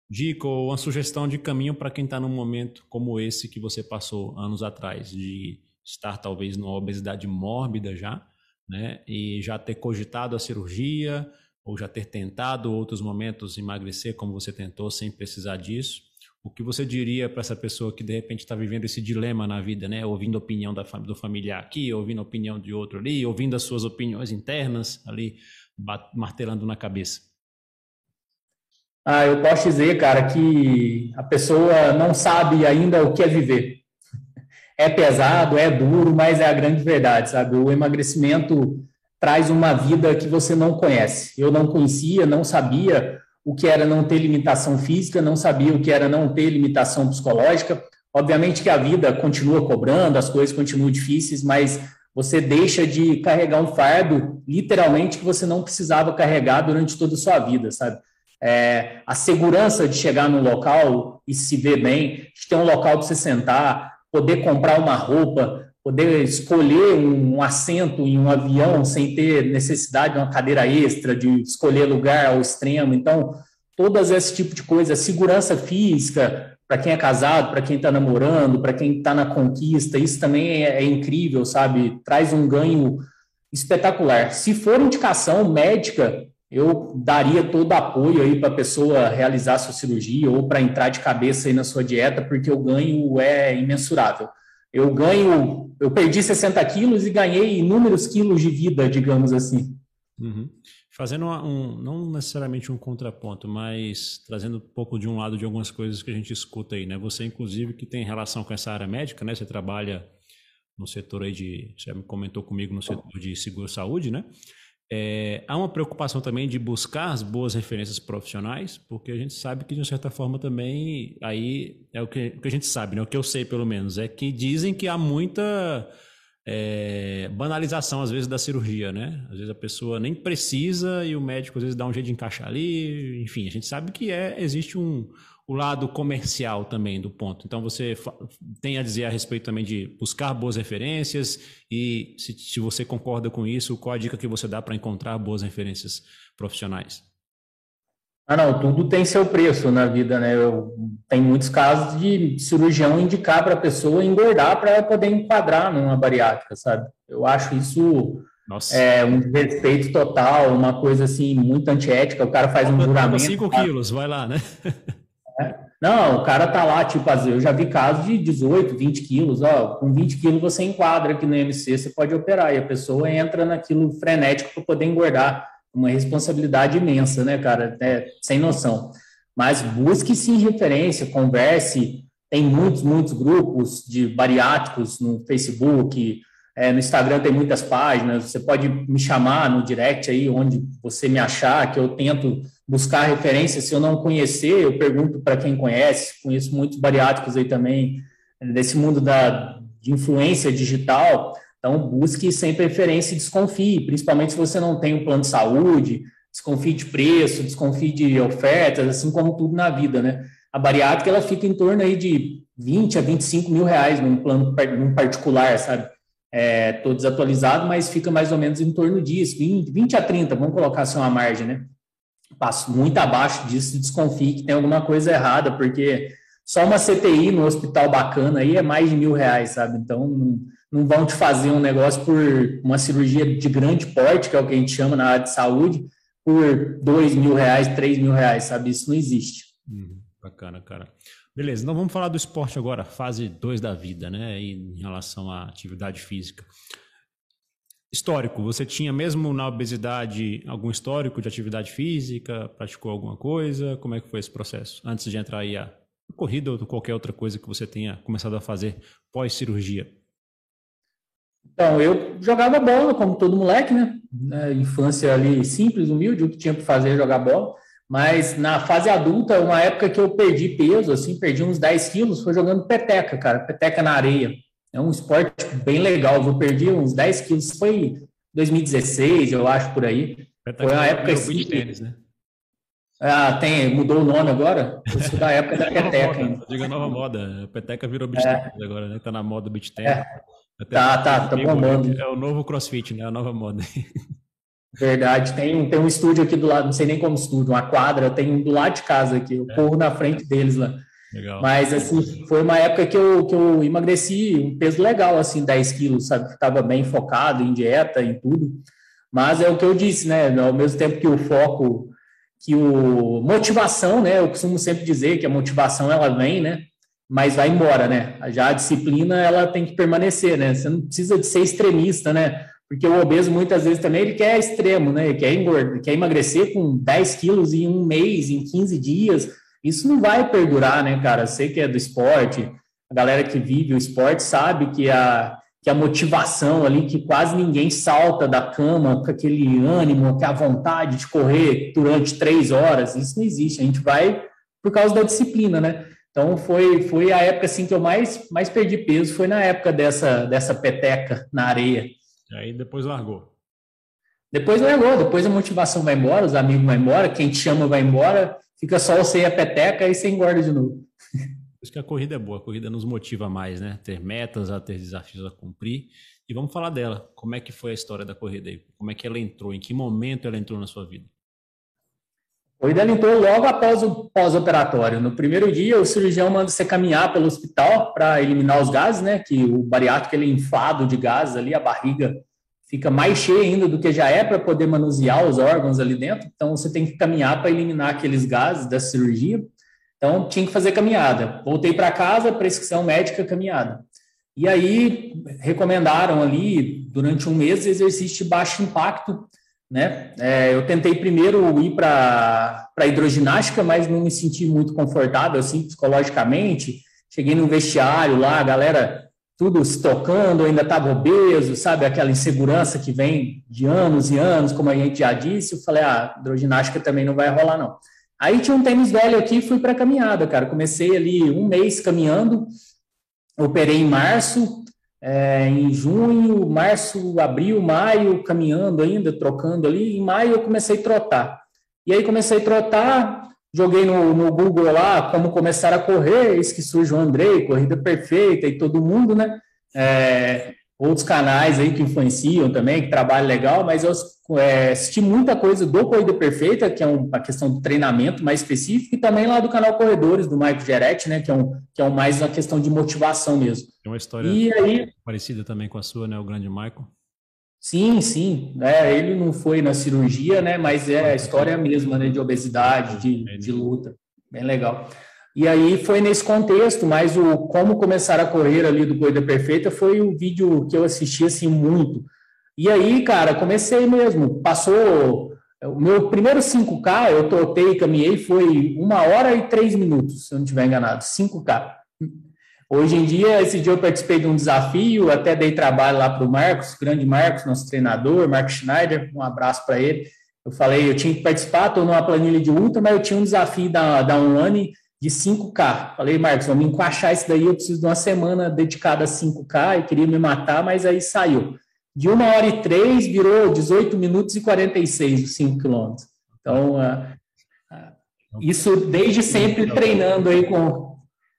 dica ou uma sugestão de caminho para quem está num momento como esse que você passou anos atrás, de estar talvez numa obesidade mórbida já, né? E já ter cogitado a cirurgia ou já ter tentado outros momentos emagrecer como você tentou sem precisar disso. O que você diria para essa pessoa que de repente está vivendo esse dilema na vida, né? Ouvindo a opinião da, do familiar aqui, ouvindo a opinião de outro ali, ouvindo as suas opiniões internas ali martelando na cabeça? Ah, eu posso dizer, cara, que a pessoa não sabe ainda o que é viver. [laughs] É pesado, é duro, mas é a grande verdade, sabe? O emagrecimento traz uma vida que você não conhece. Eu não conhecia, não sabia o que era não ter limitação física, não sabia o que era não ter limitação psicológica. Obviamente que a vida continua cobrando, as coisas continuam difíceis, mas você deixa de carregar um fardo, literalmente, que você não precisava carregar durante toda a sua vida, sabe? É, a segurança de chegar num local e se ver bem, de ter um local para você sentar, poder comprar uma roupa, poder escolher um, um assento em um avião sem ter necessidade de uma cadeira extra, de escolher lugar ao extremo. Então, todas esse tipo de coisa, segurança física, para quem é casado, para quem está namorando, para quem está na conquista, isso também é, é, incrível, sabe? Traz um ganho espetacular. Se for indicação médica, eu daria todo apoio aí para a pessoa realizar sua cirurgia ou para entrar de cabeça aí na sua dieta, porque o ganho é imensurável. Eu ganho, eu perdi 60 quilos e ganhei inúmeros quilos de vida, digamos assim. Uhum. Fazendo um, não necessariamente um contraponto, mas trazendo um pouco de um lado de algumas coisas que a gente escuta aí, né? Você, inclusive, que tem relação com essa área médica, né? Você trabalha no setor aí de, você comentou comigo no setor de seguro-saúde, né? É, há uma preocupação também de buscar as boas referências profissionais, porque a gente sabe que, de uma certa forma, também, aí é o que, o que a gente sabe, né? O que eu sei, pelo menos, é que dizem que há muita é, banalização, às vezes, da cirurgia, né? Às vezes a pessoa nem precisa e o médico, às vezes, dá um jeito de encaixar ali. Enfim, a gente sabe que é, existe um, o lado comercial também do ponto. Então, você tem a dizer a respeito também de buscar boas referências e, se, se você concorda com isso, qual a dica que você dá para encontrar boas referências profissionais? Ah, não, tudo tem seu preço na vida, né? Eu, tem muitos casos de cirurgião indicar para a pessoa engordar para poder enquadrar numa bariátrica, sabe? Eu acho isso Nossa. é um respeito total, uma coisa assim muito antiética. O cara faz um juramento. 5 quilos, vai lá, né? [laughs] Não, o cara tá lá, tipo, eu já vi casos de 18, 20 quilos, ó, com 20 quilos você enquadra aqui no MC, você pode operar, e a pessoa entra naquilo frenético para poder engordar uma responsabilidade imensa, né, cara? É, sem noção. Mas busque sim referência, converse. Tem muitos, muitos grupos de bariátricos no Facebook, é, no Instagram tem muitas páginas. Você pode me chamar no direct aí, onde você me achar, que eu tento buscar referência. Se eu não conhecer, eu pergunto para quem conhece. Conheço muitos bariátricos aí também, desse mundo da, de influência digital. Então, busque sempre referência e desconfie, principalmente se você não tem um plano de saúde, desconfie de preço, desconfie de ofertas, assim como tudo na vida, né? A bariátrica, ela fica em torno aí de 20 a 25 mil reais num plano num particular, sabe? É, desatualizado, mas fica mais ou menos em torno disso, 20, 20 a 30, vamos colocar assim uma margem, né? Passo muito abaixo disso, desconfie que tem alguma coisa errada, porque só uma CTI no hospital bacana aí é mais de mil reais, sabe? Então, não, não vão te fazer um negócio por uma cirurgia de grande porte, que é o que a gente chama na área de saúde, por dois mil reais, três mil reais, sabe? Isso não existe. Uhum, bacana, cara. Beleza, então vamos falar do esporte agora, fase 2 da vida, né? Em relação à atividade física. Histórico, você tinha mesmo na obesidade algum histórico de atividade física? Praticou alguma coisa? Como é que foi esse processo? Antes de entrar aí a corrida ou qualquer outra coisa que você tenha começado a fazer pós-cirurgia? Então, eu jogava bola, como todo moleque, né? Na infância ali simples, humilde, o que tinha para fazer é jogar bola. Mas na fase adulta, uma época que eu perdi peso, assim, perdi uns 10 quilos, foi jogando peteca, cara, peteca na areia. É um esporte bem legal. Eu perdi uns 10 quilos, foi 2016, eu acho, por aí. Foi uma época assim. De tênis, né? Ah, tem, mudou o nome agora? Isso da época da [laughs] peteca. Diga nova moda. Peteca virou beat é. tênis agora, né? Tá na moda beat tênis. É. Tá, tá, tá bombando. É o novo crossfit, né? A nova moda. Verdade, tem, tem um estúdio aqui do lado, não sei nem como estúdio, uma quadra, tem um do lado de casa aqui, eu é. corro na frente deles lá. Legal. Mas, assim, foi uma época que eu, que eu emagreci um peso legal, assim, 10 quilos, sabe? Estava bem focado em dieta, em tudo. Mas é o que eu disse, né? Ao mesmo tempo que o foco, que o motivação, né? Eu costumo sempre dizer que a motivação, ela vem, né? mas vai embora, né? Já a disciplina ela tem que permanecer, né? Você não precisa de ser extremista, né? Porque o obeso muitas vezes também ele quer extremo, né? Ele quer engordar, quer emagrecer com 10 quilos em um mês, em 15 dias. Isso não vai perdurar, né, cara? Sei que é do esporte, a galera que vive o esporte sabe que a, que a motivação ali, que quase ninguém salta da cama com aquele ânimo, com a vontade de correr durante três horas, isso não existe. A gente vai por causa da disciplina, né? Então foi, foi a época assim que eu mais, mais perdi peso, foi na época dessa, dessa peteca na areia. E aí depois largou. Depois largou, depois a motivação vai embora, os amigos vão embora, quem te chama vai embora, fica só você a peteca e você engorda de novo. Por isso que a corrida é boa, a corrida nos motiva mais, né? Ter metas, a ter desafios a cumprir. E vamos falar dela. Como é que foi a história da corrida aí? Como é que ela entrou? Em que momento ela entrou na sua vida? O Idel entrou logo após o pós-operatório. No primeiro dia, o cirurgião manda você caminhar pelo hospital para eliminar os gases, né? Que o bariátrico ele é inflado de gases ali, a barriga fica mais cheia ainda do que já é para poder manusear os órgãos ali dentro. Então, você tem que caminhar para eliminar aqueles gases da cirurgia. Então, tinha que fazer caminhada. Voltei para casa, prescrição médica, caminhada. E aí, recomendaram ali, durante um mês, exercício de baixo impacto né? É, eu tentei primeiro ir para hidroginástica, mas não me senti muito confortável, assim, psicologicamente. Cheguei no vestiário lá, a galera tudo se tocando, ainda estava obeso, sabe? Aquela insegurança que vem de anos e anos, como a gente já disse. Eu falei, ah, hidroginástica também não vai rolar, não. Aí tinha um tênis velho aqui e fui para caminhada, cara. Comecei ali um mês caminhando, operei em março, é, em junho, março, abril, maio, caminhando ainda, trocando ali. Em maio eu comecei a trotar. E aí comecei a trotar, joguei no, no Google lá como começar a correr, eis que surge o Andrei, Corrida Perfeita e todo mundo, né? É, outros canais aí que influenciam também, que trabalham legal, mas eu é, assisti muita coisa do Corrida Perfeita, que é uma questão do treinamento mais específico, e também lá do canal Corredores, do Mike Geretti, né, que é, um, que é um mais uma questão de motivação mesmo. É uma história aí, parecida também com a sua, né, o grande Michael? Sim, sim. É, ele não foi na cirurgia, né, mas é a história mesma, né, de obesidade, de, de luta. Bem legal. E aí foi nesse contexto, mas o como começar a correr ali do Corrida Perfeita foi o vídeo que eu assisti assim muito. E aí, cara, comecei mesmo. Passou o meu primeiro 5K, eu trotei caminhei, foi uma hora e três minutos, se eu não estiver enganado, 5K. Hoje em dia, esse dia eu participei de um desafio, até dei trabalho lá para o Marcos, grande Marcos, nosso treinador, Marcos Schneider, um abraço para ele. Eu falei, eu tinha que participar, estou numa planilha de ultra, mas eu tinha um desafio da, da Online de 5K. Falei, Marcos, vamos encaixar isso daí, eu preciso de uma semana dedicada a 5K, e queria me matar, mas aí saiu. De uma hora e três virou 18 minutos e 46 os 5 quilômetros. Então, uh, uh, isso desde sempre treinando aí com,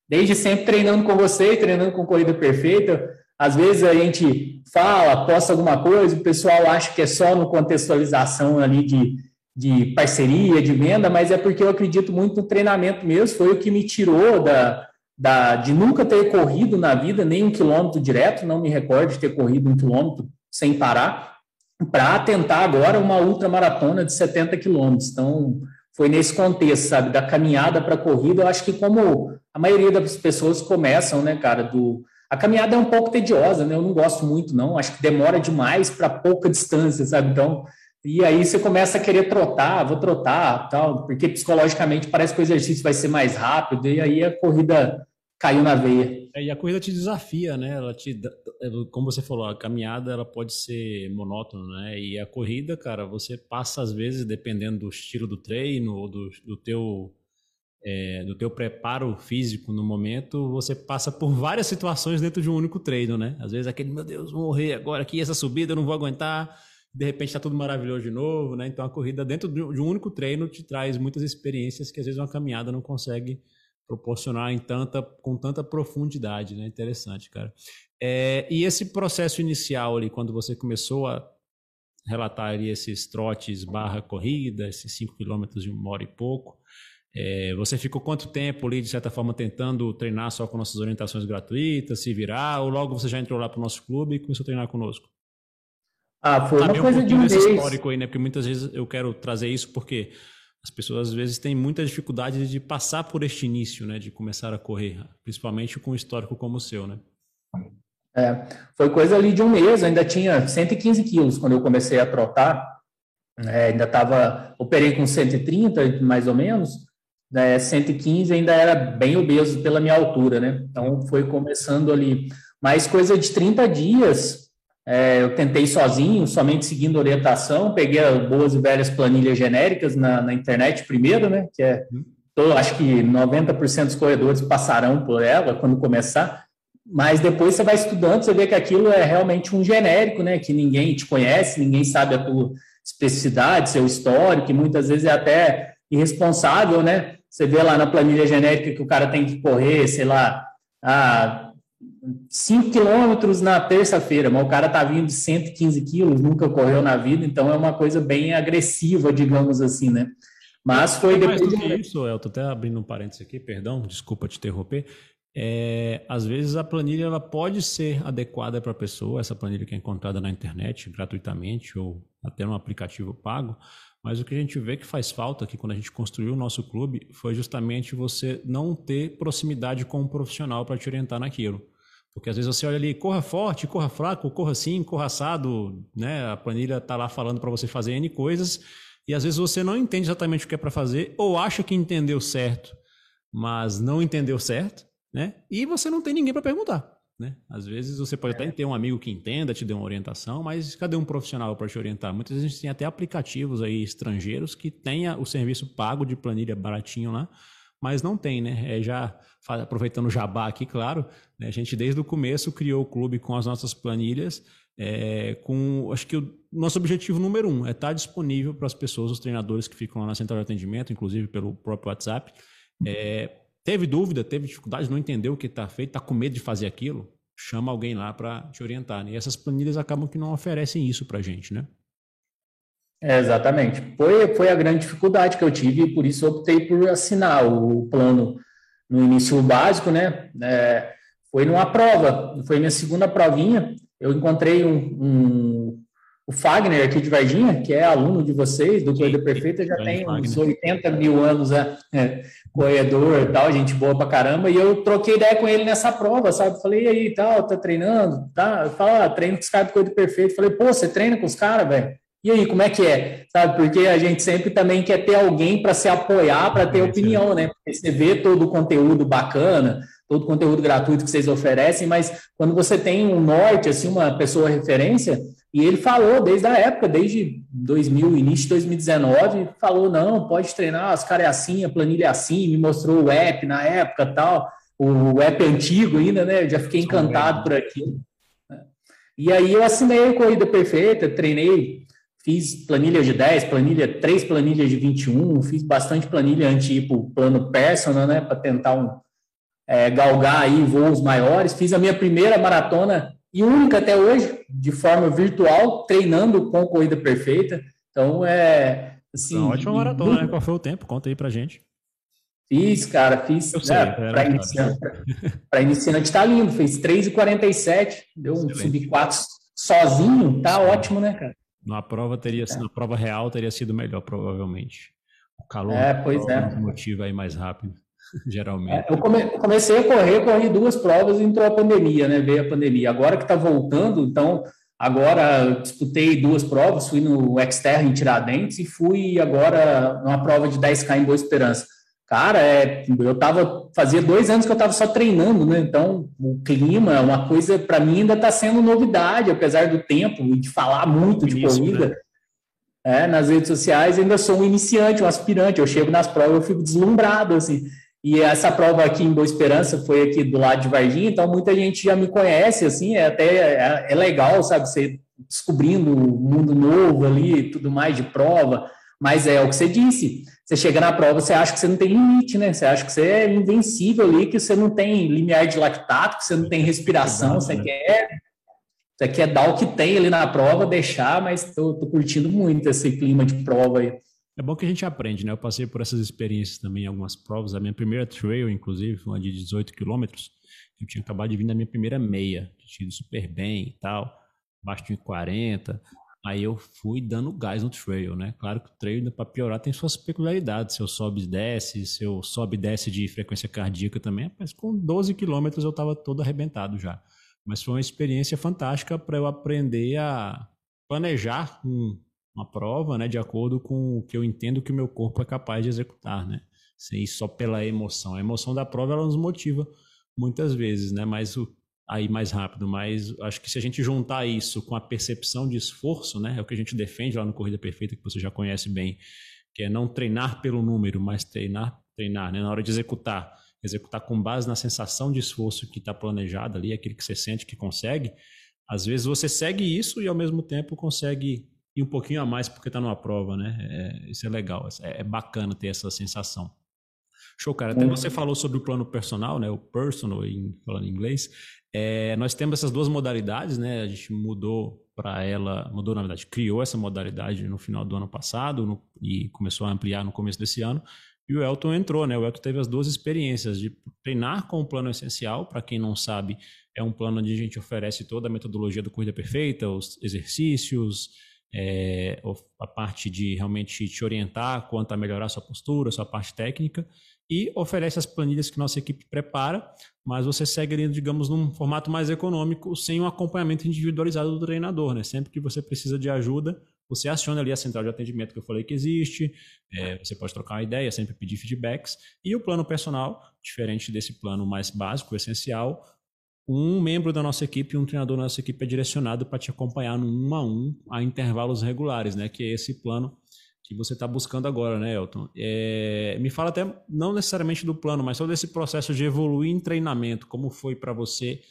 desde sempre treinando com você, treinando com corrida perfeita. Às vezes a gente fala, posta alguma coisa, o pessoal acha que é só no contextualização ali de, de parceria, de venda, mas é porque eu acredito muito no treinamento mesmo, foi o que me tirou da, da, de nunca ter corrido na vida nem um quilômetro direto, não me recordo de ter corrido um quilômetro sem parar, para tentar agora uma ultramaratona de 70 quilômetros. Então, foi nesse contexto, sabe, da caminhada para a corrida, eu acho que como a maioria das pessoas começam, né, cara, do... A caminhada é um pouco tediosa, né, eu não gosto muito, não, acho que demora demais para pouca distância, sabe, então e aí você começa a querer trotar, vou trotar, tal, porque psicologicamente parece que o exercício vai ser mais rápido, e aí a corrida caiu na veia. É, e a corrida te desafia, né? Ela te, é, como você falou, a caminhada ela pode ser monótona, né? E a corrida, cara, você passa às vezes, dependendo do estilo do treino ou do, do teu é, do teu preparo físico no momento, você passa por várias situações dentro de um único treino, né? Às vezes aquele, meu Deus, vou morrer agora aqui, essa subida eu não vou aguentar de repente está tudo maravilhoso de novo, né? Então a corrida dentro de um único treino te traz muitas experiências que às vezes uma caminhada não consegue proporcionar em tanta, com tanta profundidade, né? Interessante, cara. É, e esse processo inicial ali, quando você começou a relatar ali esses trotes barra corrida, esses 5 quilômetros de uma hora e pouco, é, você ficou quanto tempo ali, de certa forma, tentando treinar só com nossas orientações gratuitas, se virar, ou logo você já entrou lá para o nosso clube e começou a treinar conosco? Ah, foi uma coisa um de um mês. histórico aí, né? Porque muitas vezes eu quero trazer isso porque as pessoas às vezes têm muita dificuldade de passar por este início, né? De começar a correr, principalmente com um histórico como o seu, né? É, foi coisa ali de um mês, eu ainda tinha 115 quilos quando eu comecei a trotar, é, ainda estava, operei com 130 mais ou menos, né, 115 ainda era bem obeso pela minha altura, né? Então foi começando ali, mas coisa de 30 dias, é, eu tentei sozinho, somente seguindo orientação, peguei boas e velhas planilhas genéricas na, na internet primeiro, né? Que é, tô, acho que 90% dos corredores passarão por ela quando começar, mas depois você vai estudando, você vê que aquilo é realmente um genérico, né? Que ninguém te conhece, ninguém sabe a tua especificidade, seu histórico, que muitas vezes é até irresponsável, né? Você vê lá na planilha genérica que o cara tem que correr, sei lá, a 5 quilômetros na terça-feira, mas o cara tá vindo de 115 quilos, nunca correu na vida, então é uma coisa bem agressiva, digamos assim, né? Mas foi depois. Mais do que isso, Elton, até abrindo um parênteses aqui, perdão, desculpa te interromper. É, às vezes a planilha ela pode ser adequada para a pessoa, essa planilha que é encontrada na internet gratuitamente ou até no aplicativo pago, mas o que a gente vê que faz falta aqui quando a gente construiu o nosso clube foi justamente você não ter proximidade com um profissional para te orientar naquilo. Porque às vezes você olha ali, corra forte, corra fraco, corra assim, corra assado, né? A planilha está lá falando para você fazer N coisas, e às vezes você não entende exatamente o que é para fazer, ou acha que entendeu certo, mas não entendeu certo, né? E você não tem ninguém para perguntar. Né? Às vezes você pode é. até ter um amigo que entenda, te dê uma orientação, mas cadê um profissional para te orientar? Muitas vezes a gente tem até aplicativos aí estrangeiros que tenha o serviço pago de planilha baratinho lá, mas não tem, né? É já aproveitando o jabá aqui, claro, né? a gente desde o começo criou o clube com as nossas planilhas, é, com acho que o nosso objetivo número um é estar disponível para as pessoas, os treinadores que ficam lá na central de atendimento, inclusive pelo próprio WhatsApp. É, teve dúvida, teve dificuldade, não entendeu o que está feito, está com medo de fazer aquilo, chama alguém lá para te orientar. Né? E essas planilhas acabam que não oferecem isso para a gente, né? É, exatamente. Foi, foi a grande dificuldade que eu tive e por isso optei por assinar o plano no início básico, né? É, foi numa prova, foi minha segunda provinha. Eu encontrei um, um, o Fagner aqui de Varginha, que é aluno de vocês, do Corrida Perfeita, já tem uns 80 mil anos é, é, corredor e tal, gente boa pra caramba, e eu troquei ideia com ele nessa prova, sabe? Falei, e aí, tal, tá treinando? Tá? Fala, ah, treino com os caras do Corrida Perfeita. Falei, pô, você treina com os caras, velho? E aí, como é que é? Sabe, porque a gente sempre também quer ter alguém para se apoiar, para ter opinião, né? Porque você vê todo o conteúdo bacana, todo o conteúdo gratuito que vocês oferecem, mas quando você tem um norte, assim, uma pessoa referência, e ele falou desde a época, desde 2000, início de 2019, falou, não, pode treinar, os caras é assim, a planilha é assim, me mostrou o app na época tal, o app antigo ainda, né? Eu já fiquei encantado por aquilo. E aí eu assinei a Corrida Perfeita, treinei Fiz planilha de 10, planilha, três planilhas de 21, fiz bastante planilha tipo plano personal, né, para tentar um, é, galgar aí voos maiores. Fiz a minha primeira maratona e única até hoje, de forma virtual, treinando com corrida perfeita. Então é assim. Uma ótima maratona, muito... né? Qual foi o tempo? Conta aí pra gente. Fiz, cara, fiz. Né, para iniciante, [laughs] pra iniciante tá lindo, fez 3,47, deu um sub-4 sozinho, tá ótimo, né, cara? Na prova teria é. na prova real teria sido melhor, provavelmente. O calor é, pois é. motiva aí mais rápido, [laughs] geralmente. É, eu come, comecei a correr, corri duas provas e entrou a pandemia, né? Veio a pandemia. Agora que está voltando, então agora disputei duas provas, fui no Xterra em Tiradentes e fui agora numa prova de 10K em Boa Esperança. Cara, é, eu tava, fazia dois anos que eu estava só treinando, né? Então, o clima, é uma coisa, para mim, ainda está sendo novidade, apesar do tempo e de falar muito de Isso, corrida. Né? É, nas redes sociais, ainda sou um iniciante, um aspirante. Eu chego nas provas, eu fico deslumbrado, assim. E essa prova aqui em Boa Esperança foi aqui do lado de Varginha, então muita gente já me conhece, assim, é até é, é legal, sabe, você descobrindo um mundo novo ali, tudo mais de prova. Mas é o que você disse. Você chega na prova, você acha que você não tem limite, né? Você acha que você é invencível ali, que você não tem limiar de lactato, que você não tem respiração, você né? quer. Você quer dar o que tem ali na prova, deixar, mas tô curtindo muito esse clima de prova aí. É bom que a gente aprende, né? Eu passei por essas experiências também em algumas provas. A minha primeira trail, inclusive, foi uma de 18 quilômetros. Eu tinha acabado de vir na minha primeira meia, tinha ido super bem e tal, abaixo de 40. Aí eu fui dando gás no trail, né? Claro que o trail, para piorar, tem suas peculiaridades. Se eu sobe e desce, se eu sobe e desce de frequência cardíaca também, mas com 12 quilômetros eu estava todo arrebentado já. Mas foi uma experiência fantástica para eu aprender a planejar um, uma prova, né? De acordo com o que eu entendo que o meu corpo é capaz de executar, né? Sem ir só pela emoção. A emoção da prova, ela nos motiva muitas vezes, né? Mas o aí mais rápido, mas acho que se a gente juntar isso com a percepção de esforço, né, é o que a gente defende lá no Corrida Perfeita, que você já conhece bem, que é não treinar pelo número, mas treinar, treinar, né, na hora de executar, executar com base na sensação de esforço que está planejado ali, aquele que você sente que consegue, às vezes você segue isso e ao mesmo tempo consegue ir um pouquinho a mais porque está numa prova, né, é, isso é legal, é, é bacana ter essa sensação. Show, cara. Até você falou sobre o plano personal, né? O personal, em, falando em inglês. É, nós temos essas duas modalidades, né? A gente mudou para ela, mudou na verdade, criou essa modalidade no final do ano passado no, e começou a ampliar no começo desse ano. E o Elton entrou, né? O Elton teve as duas experiências de treinar com o plano essencial. Para quem não sabe, é um plano onde a gente oferece toda a metodologia do Corrida Perfeita, os exercícios, é, a parte de realmente te orientar quanto a melhorar sua postura, sua parte técnica. e oferece as planilhas que nossa equipe prepara, mas você segue ali, digamos, num formato mais econômico, sem um acompanhamento individualizado do treinador, né? Sempre que você precisa de ajuda, você aciona ali a central de atendimento que eu falei que existe, é, você pode trocar uma ideia, sempre pedir feedbacks, e o plano personal, diferente desse plano mais básico, essencial, um membro da nossa equipe, um treinador da nossa equipe é direcionado para te acompanhar no um a um a intervalos regulares, né? Que é esse plano que você está buscando agora, né, Elton? É, me fala até, não necessariamente do plano, mas só desse processo de evoluir em treinamento. Como foi para você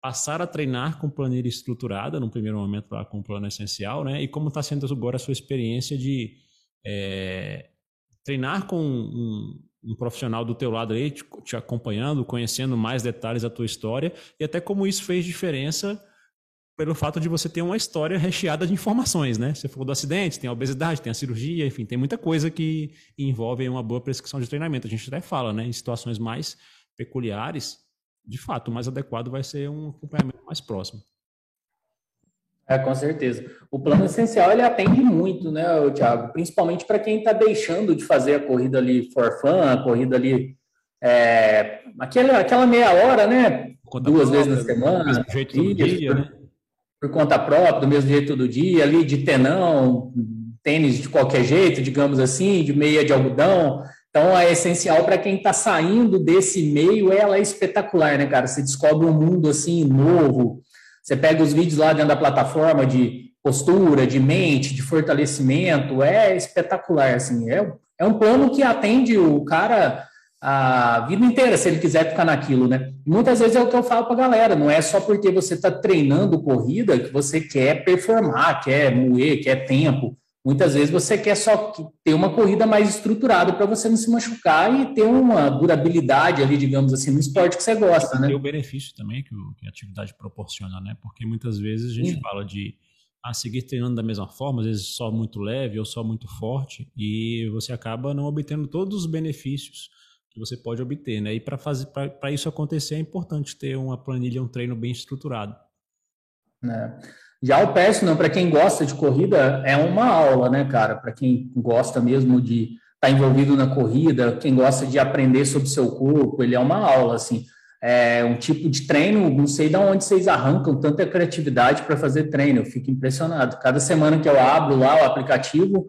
passar a treinar com planilha estruturada, no primeiro momento lá com plano essencial, né? E como está sendo agora a sua experiência de é, treinar com um, um, profissional do teu lado aí, te, te acompanhando, conhecendo mais detalhes da tua história e até como isso fez diferença pelo fato de você ter uma história recheada de informações, né? Você falou do acidente, tem a obesidade, tem a cirurgia, enfim, tem muita coisa que envolve uma boa prescrição de treinamento. A gente até fala, né? Em situações mais peculiares, de fato, o mais adequado vai ser um acompanhamento mais próximo. É, com certeza. O plano essencial ele atende muito, né, Thiago? Principalmente para quem está deixando de fazer a corrida ali for fun, a corrida ali é, aquela, aquela meia hora, né? Duas vezes na semana. Do mesmo jeito todo dia, né? por conta própria, do mesmo jeito todo dia, ali de tenão, tênis de qualquer jeito, digamos assim, de meia de algodão. Então, é essencial para quem está saindo desse meio, ela é espetacular, né, cara? Você descobre um mundo assim novo. Você pega os vídeos lá dentro da plataforma de postura, de mente, de fortalecimento, é espetacular, assim. É, é um plano que atende o cara a vida inteira, se ele quiser ficar naquilo, né? Muitas vezes é o que eu falo para a galera, não é só porque você está treinando corrida que você quer performar, quer moer, quer tempo. Muitas vezes você quer só ter uma corrida mais estruturada para você não se machucar e ter uma durabilidade ali, digamos assim, no esporte que você gosta, né? E o benefício também que, a atividade proporciona, né? Porque muitas vezes a gente Sim. fala de a ah, seguir treinando da mesma forma, às vezes só muito leve ou só muito forte, e você acaba não obtendo todos os benefícios que você pode obter, né? E para fazer para isso acontecer é importante ter uma planilha, um treino bem estruturado. É. Já o personal, para quem gosta de corrida, é uma aula, né, cara? Para quem gosta mesmo de estar tá envolvido na corrida, quem gosta de aprender sobre seu corpo, ele é uma aula, assim. É um tipo de treino, não sei de onde vocês arrancam tanta criatividade para fazer treino, eu fico impressionado. Cada semana que eu abro lá o aplicativo,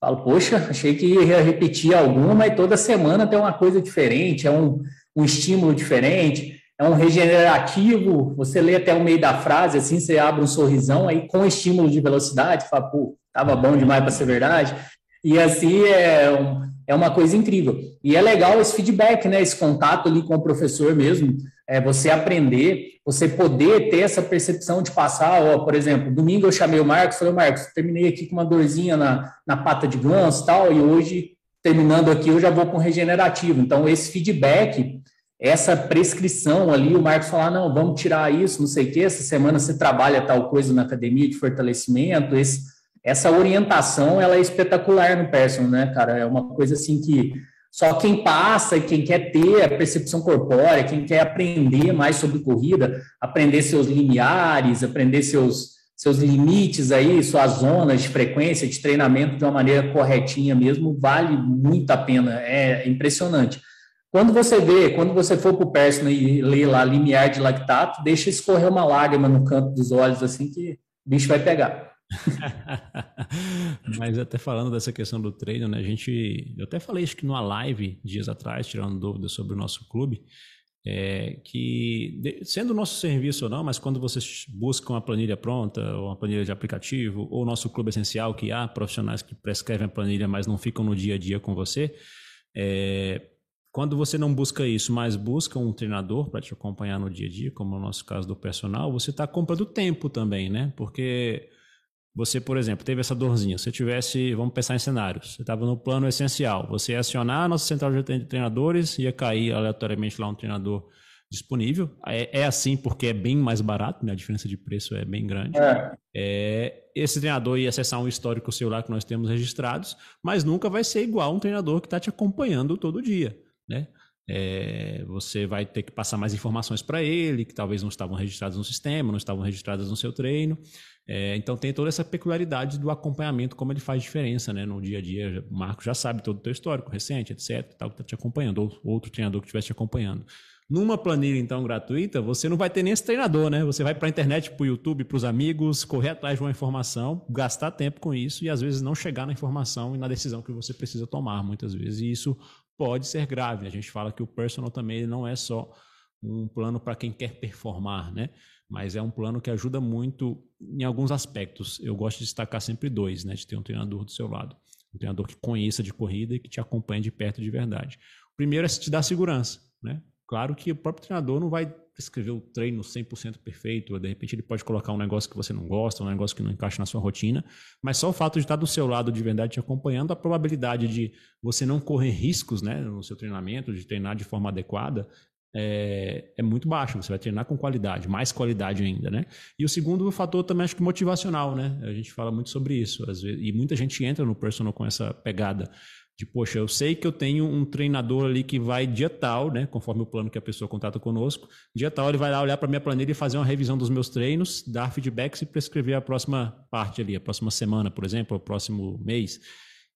Falo, poxa, achei que ia repetir alguma, mas toda semana tem uma coisa diferente, é um, um estímulo diferente, é um regenerativo. Você lê até o meio da frase, assim, você abre um sorrisão, aí com estímulo de velocidade, fala, pô, tava bom demais para ser verdade. E assim é, um, é uma coisa incrível. E é legal esse feedback, né? Esse contato ali com o professor mesmo é você aprender, você poder ter essa percepção de passar, ó, por exemplo, domingo eu chamei o Marcos, falei, Marcos, terminei aqui com uma dorzinha na, na pata de ganso tal, e hoje, terminando aqui, eu já vou com regenerativo. Então, esse feedback, essa prescrição ali, o Marcos falar, não, vamos tirar isso, não sei o quê, essa semana você trabalha tal coisa na academia de fortalecimento, esse, essa orientação, ela é espetacular no personal, né, cara? É uma coisa assim que só quem passa e quem quer ter a percepção corpórea, quem quer aprender mais sobre corrida, aprender seus limiares, aprender seus, seus limites aí, suas zonas de frequência de treinamento de uma maneira corretinha mesmo, vale muito a pena, é impressionante. Quando você vê, quando você for para o personal e ler lá limiar de lactato, deixa escorrer uma lágrima no canto dos olhos, assim que o bicho vai pegar. [laughs] Mas até falando dessa questão do treino, né? A gente, eu até falei isso que numa live dias atrás, tirando dúvidas sobre o nosso clube, é, que sendo nosso serviço ou não, mas quando vocês buscam uma planilha pronta, ou uma planilha de aplicativo, ou o nosso clube essencial, que há profissionais que prescrevem a planilha, mas não ficam no dia a dia com você, é, quando você não busca isso, mas busca um treinador para te acompanhar no dia a dia, como no nosso caso do personal, você está comprando tempo também, né? Porque você, por exemplo, teve essa dorzinha. Se tivesse, vamos pensar em cenários, você estava no plano essencial, você ia acionar a nossa central de treinadores, ia cair aleatoriamente lá um treinador disponível. É, é assim porque é bem mais barato, né? a diferença de preço é bem grande. É. É, esse treinador ia acessar um histórico celular que nós temos registrados, mas nunca vai ser igual um treinador que está te acompanhando todo dia. Né? é, você vai ter que passar mais informações para ele, que talvez não estavam registradas no sistema, não estavam registradas no seu treino. É, então tem toda essa peculiaridade do acompanhamento, como ele faz diferença né, no dia a dia. O Marco já sabe todo o teu histórico recente, etc., tal, que está te acompanhando, ou outro treinador que estivesse te acompanhando. Numa planilha, então, gratuita, você não vai ter nem esse treinador, né? Você vai para a internet, para o YouTube, para os amigos, correr atrás de uma informação, gastar tempo com isso e às vezes não chegar na informação e na decisão que você precisa tomar, muitas vezes. E isso pode ser grave. A gente fala que o personal também não é só um plano para quem quer performar, né? Mas é um plano que ajuda muito em alguns aspectos. Eu gosto de destacar sempre dois, né? De ter um treinador do seu lado. Um treinador que conheça de corrida e que te acompanhe de perto de verdade. O primeiro é te dar segurança, né? Claro que o próprio treinador não vai prescrever o treino 100% perfeito, de repente ele pode colocar um negócio que você não gosta, um negócio que não encaixa na sua rotina, mas só o fato de estar do seu lado de verdade te acompanhando, a probabilidade de você não correr riscos né, no seu treinamento, de treinar de forma adequada, é, é, muito baixa. Você vai treinar com qualidade, mais qualidade ainda, né? E o segundo fator também acho que motivacional, né? A gente fala muito sobre isso, às vezes, e muita gente entra no personal com essa pegada de, poxa, eu sei que eu tenho um treinador ali que vai dia tal, né, conforme o plano que a pessoa contrata conosco, dia tal ele vai lá olhar para minha planilha e fazer uma revisão dos meus treinos, dar feedbacks e prescrever a próxima parte ali, a próxima semana, por exemplo, o próximo mês.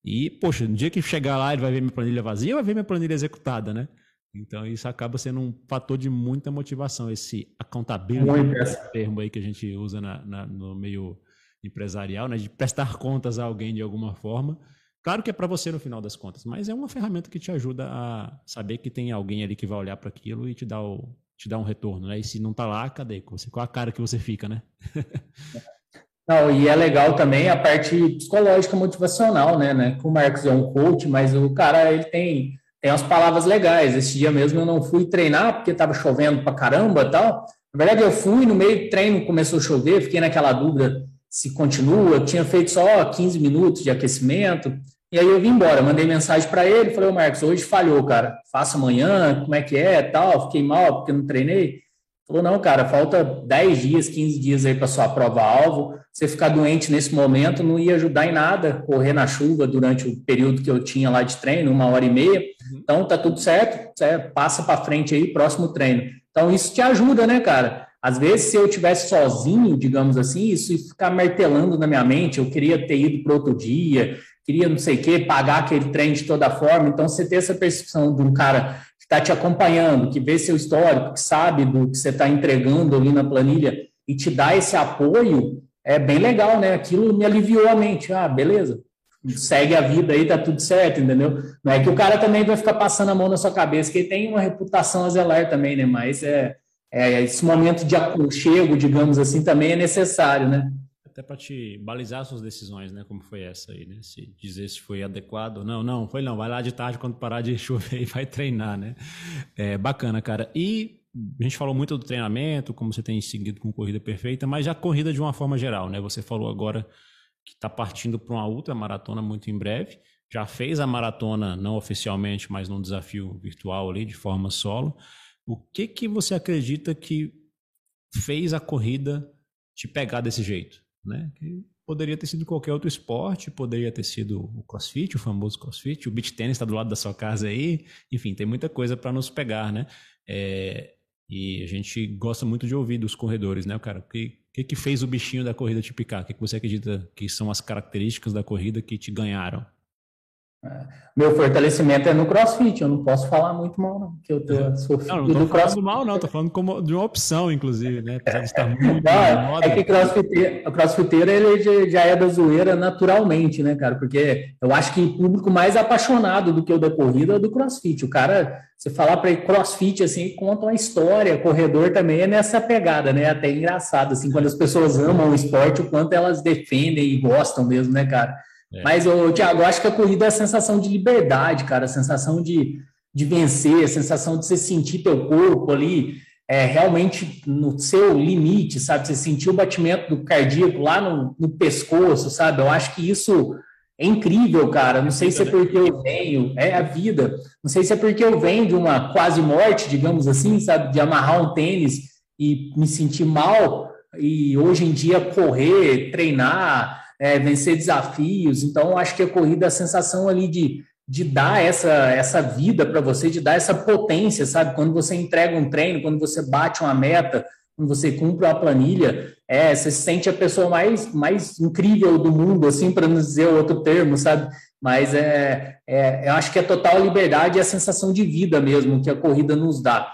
E, poxa, no dia que chegar lá ele vai ver minha planilha vazia ou vai ver minha planilha executada, né? Então isso acaba sendo um fator de muita motivação, esse accountability, esse termo aí que a gente usa na, na, no meio empresarial, né, de prestar contas a alguém de alguma forma. Claro que é para você no final das contas, mas é uma ferramenta que te ajuda a saber que tem alguém ali que vai olhar para aquilo e te dar, o, te dar um retorno, né? E se não tá lá, cadê? Qual a cara que você fica, né? [laughs] não, e é legal também a parte psicológica motivacional, né? né? O Marcos é um coach, mas o cara ele tem, tem umas palavras legais. Esse dia mesmo eu não fui treinar porque estava chovendo para caramba tal. Na verdade, eu fui no meio do treino, começou a chover, fiquei naquela dúvida se continua, tinha feito só 15 minutos de aquecimento. E aí eu vim embora, mandei mensagem para ele, falei, ô Marcos, hoje falhou, cara, faça amanhã, como é que é, tal, fiquei mal porque não treinei. Falou, não, cara, falta 10 dias, 15 dias aí para sua prova-alvo, você ficar doente nesse momento não ia ajudar em nada, correr na chuva durante o período que eu tinha lá de treino, uma hora e meia, uhum. então tá tudo certo, certo? passa para frente aí, próximo treino. Então isso te ajuda, né, cara? Às vezes, se eu tivesse sozinho, digamos assim, isso ia ficar martelando na minha mente, eu queria ter ido para outro dia, queria não sei o quê, pagar aquele trem de toda forma. Então, você ter essa percepção de um cara que está te acompanhando, que vê seu histórico, que sabe do que você está entregando ali na planilha e te dá esse apoio, é bem legal, né? Aquilo me aliviou a mente. Ah, beleza. Segue a vida aí, tá tudo certo, entendeu? Não é que o cara também vai ficar passando a mão na sua cabeça, que ele tem uma reputação a zelar também, né? Mas é, é esse momento de aconchego, digamos assim, também é necessário, né? Até para te balizar suas decisões, né? Como foi essa aí, né? Se dizer se foi adequado. Não, não, foi não. Vai lá de tarde quando parar de [laughs] chover e vai treinar, né? É bacana, cara. E a gente falou muito do treinamento, como você tem seguido com corrida perfeita, mas já corrida de uma forma geral, né? Você falou agora que está partindo para uma ultra maratona muito em breve. Já fez a maratona, não oficialmente, mas num desafio virtual ali, de forma solo. O que que você acredita que fez a corrida te pegar desse jeito? Né? Que poderia ter sido qualquer outro esporte, poderia ter sido o CrossFit, o famoso CrossFit, o beach tennis está do lado da sua casa aí, enfim, tem muita coisa para nos pegar, né? É, e a gente gosta muito de ouvir dos corredores, né, cara? O que, que, que fez o bichinho da corrida te picar? O que, que você acredita que são as características da corrida que te ganharam? Meu fortalecimento é no crossfit, eu não posso falar muito mal, não, que eu tô, é. sou filho não, não do crossfit. mal, não, tô falando como de uma opção, inclusive, né? Apesar de estar muito não, É que crossfiteiro, o crossfiteiro ele já é da zoeira naturalmente, né, cara? Porque eu acho que o público mais apaixonado do que o da corrida é do crossfit. O cara, você falar para ele crossfit, assim, conta uma história, corredor também é nessa pegada, né? Até engraçado, assim, quando as pessoas amam o esporte, o quanto elas defendem e gostam mesmo, né, cara? É. Mas, ô, Tiago, eu acho que a corrida é a sensação de liberdade, cara, a sensação de, de vencer, a sensação de você sentir teu corpo ali é, realmente no seu limite, sabe? Você sentir o batimento do cardíaco lá no, no pescoço, sabe? Eu acho que isso é incrível, cara. Não sei se é porque eu venho, é a vida. Não sei se é porque eu venho de uma quase morte, digamos assim, sabe? De amarrar um tênis e me sentir mal. E hoje em dia correr, treinar, é, vencer desafios. Então, acho que a corrida, a sensação ali de de dar essa, essa vida para você, de dar essa potência, sabe? Quando você entrega um treino, quando você bate uma meta, quando você cumpre uma planilha, é, você se sente a pessoa mais, mais incrível do mundo, assim, para não dizer outro termo, sabe? Mas é, é, eu acho que é total liberdade e a sensação de vida mesmo que a corrida nos dá.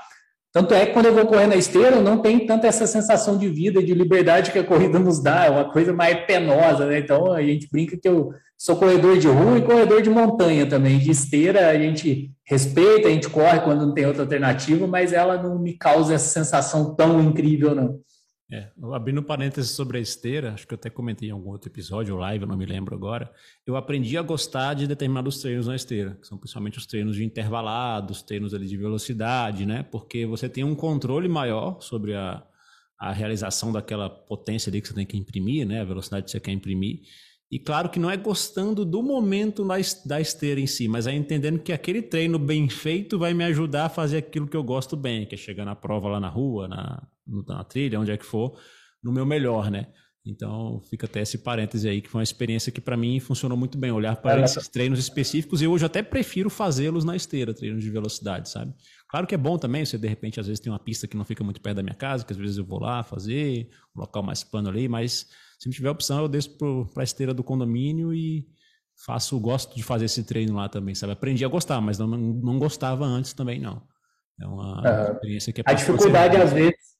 Tanto é que quando eu vou correr na esteira, eu não tenho tanta essa sensação de vida, de liberdade que a corrida nos dá, é uma coisa mais penosa, né? Então a gente brinca que eu sou corredor de rua e corredor de montanha também. De esteira a gente respeita, a gente corre quando não tem outra alternativa, mas ela não me causa essa sensação tão incrível, não. É, abrindo parênteses sobre a esteira, acho que eu até comentei em algum outro episódio ou live, eu não me lembro agora. Eu aprendi a gostar de determinados treinos na esteira, que são principalmente os treinos de intervalados, treinos ali de velocidade, né? Porque você tem um controle maior sobre a, a realização daquela potência ali que você tem que imprimir, né? A velocidade que você quer imprimir. E claro que não é gostando do momento da esteira em si, mas é entendendo que aquele treino bem feito vai me ajudar a fazer aquilo que eu gosto bem, que é chegar na prova lá na rua, na, na trilha, onde é que for, no meu melhor, né? Então fica até esse parêntese aí, que foi uma experiência que para mim funcionou muito bem, olhar para é. esses treinos específicos e hoje até prefiro fazê-los na esteira, treinos de velocidade, sabe? Claro que é bom também, você de repente às vezes tem uma pista que não fica muito perto da minha casa, que às vezes eu vou lá fazer, um local mais plano ali, mas se não tiver opção, eu desço para a esteira do condomínio e faço, gosto de fazer esse treino lá também, sabe? Aprendi a gostar, mas não, não gostava antes também, não. É uma experiência que é A dificuldade, às vezes,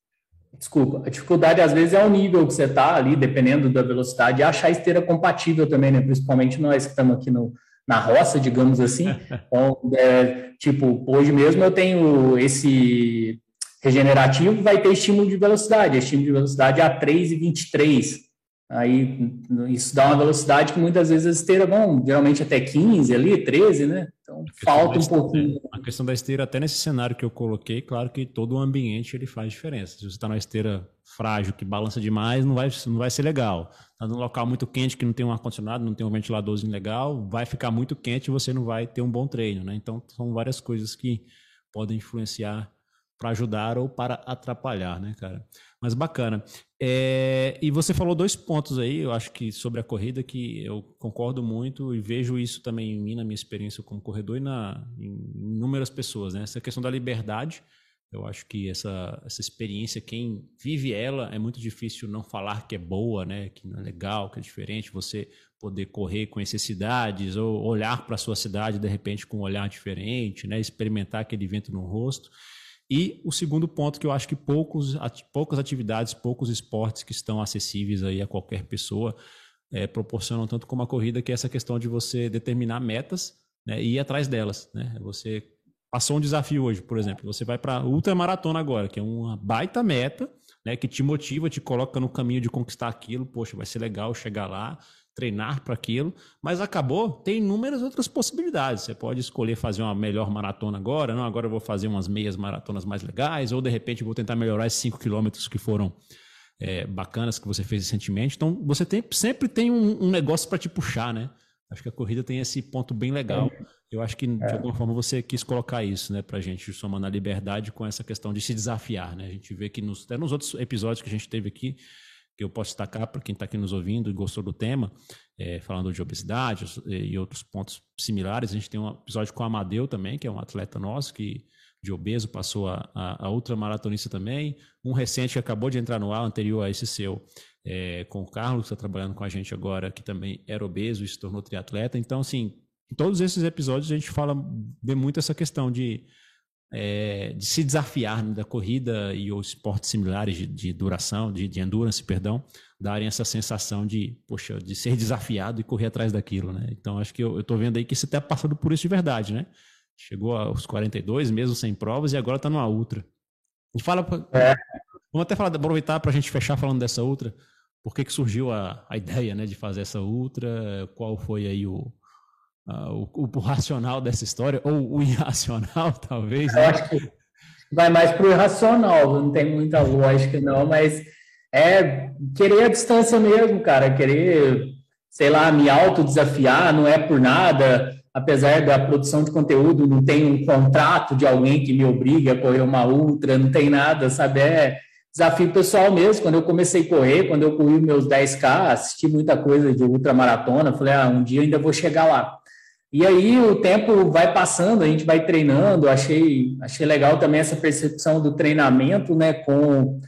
desculpa, a dificuldade às vezes é o nível que você está ali, dependendo da velocidade, e achar a esteira compatível também, né? Principalmente nós que estamos aqui no, na roça, digamos assim. [laughs] Então, é, tipo, hoje mesmo eu tenho esse regenerativo, vai ter estímulo de velocidade, estímulo de velocidade a 3,23. Aí isso dá uma velocidade que muitas vezes as esteiras vão geralmente até 15 ali, 13, né? Então falta um pouquinho. A questão da esteira, até nesse cenário que eu coloquei, claro que todo o ambiente ele faz diferença. Se você está numa esteira frágil, que balança demais, não vai, não vai ser legal. Está num local muito quente, que não tem um ar-condicionado, não tem um ventiladorzinho legal, vai ficar muito quente e você não vai ter um bom treino, né? Então são várias coisas que podem influenciar para ajudar ou para atrapalhar, né, cara? Mas bacana. É, e você falou dois pontos aí, eu acho que sobre a corrida, que eu concordo muito e vejo isso também em mim, na minha experiência como corredor e na, em inúmeras pessoas. Né? Essa questão da liberdade, eu acho que essa, essa experiência, quem vive ela, é muito difícil não falar que é boa, né? que não é legal, que é diferente, você poder correr, conhecer cidades ou olhar para a sua cidade de repente com um olhar diferente, né? experimentar aquele vento no rosto. E o segundo ponto que eu acho que poucos, poucas atividades, poucos esportes que estão acessíveis aí a qualquer pessoa é, proporcionam tanto como a corrida, que é essa questão de você determinar metas né, e ir atrás delas. Né? Você passou um desafio hoje, por exemplo, você vai para a ultramaratona agora, que é uma baita meta, né, que te motiva, te coloca no caminho de conquistar aquilo, poxa, vai ser legal chegar lá, treinar para aquilo, mas acabou, tem inúmeras outras possibilidades. Você pode escolher fazer uma melhor maratona agora, não, agora eu vou fazer umas meias maratonas mais legais, ou de repente vou tentar melhorar esses 5 quilômetros que foram é, bacanas que você fez recentemente. Então, você tem, sempre tem um, um negócio para te puxar, né? Acho que a corrida tem esse ponto bem legal. Eu acho que, de é. alguma forma, você quis colocar isso, né, a gente, somando a liberdade com essa questão de se desafiar, né? A gente vê que nos, até nos outros episódios que a gente teve aqui, que eu posso destacar para quem está aqui nos ouvindo e gostou do tema, é, falando de obesidade e outros pontos similares. A gente tem um episódio com o Amadeu também, que é um atleta nosso que de obeso passou a, a, a ultramaratonista também. Um recente que acabou de entrar no ar, anterior a esse seu, é, com o Carlos, que está trabalhando com a gente agora, que também era obeso e se tornou triatleta. Então, assim, em todos esses episódios a gente fala, vê muito essa questão de é, de se desafiar né, da corrida e os esportes similares de, de duração, de, de, endurance, perdão, darem essa sensação de, poxa, de ser desafiado e correr atrás daquilo, né? Então acho que eu, estou vendo aí que você está passando por isso de verdade, né? Chegou aos 42, mesmo sem provas, e agora está numa ultra. E fala, é. vamos até falar, aproveitar para a gente fechar falando dessa ultra. Por que, que surgiu a, a ideia, né, de fazer essa ultra? Qual foi aí o, uh, o, o, racional dessa história, ou o irracional, [laughs] talvez. Né? Eu acho que vai mais para o irracional, não tem muita lógica, não, mas é querer a distância mesmo, cara, querer, sei lá, me autodesafiar, não é por nada, apesar da produção de conteúdo, não tem um contrato de alguém que me obrigue a correr uma ultra, não tem nada, sabe? É desafio pessoal mesmo. Quando eu comecei a correr, quando eu corri meus 10K, assisti muita coisa de ultramaratona, falei, ah, um dia ainda vou chegar lá. E aí o tempo vai passando, a gente vai treinando. Achei, achei legal também essa percepção do treinamento, né? Com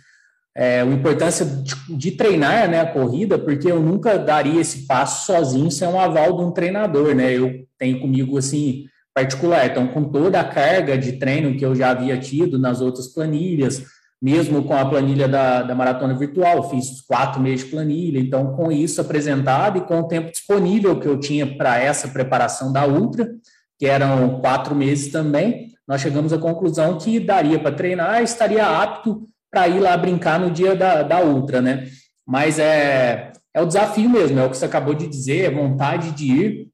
é, a importância de, de, treinar né, a corrida, porque eu nunca daria esse passo sozinho sem um aval de um treinador, né? Eu tenho comigo assim particular, então com toda a carga de treino que eu já havia tido nas outras planilhas, mesmo com a planilha da, da maratona virtual, fiz quatro meses de planilha, então com isso apresentado e com o tempo disponível que eu tinha para essa preparação da ultra, que eram quatro meses também, nós chegamos à conclusão que daria para treinar, estaria apto para ir lá brincar no dia da, da ultra, né? Mas é, é o desafio mesmo, é o que você acabou de dizer, é vontade de ir,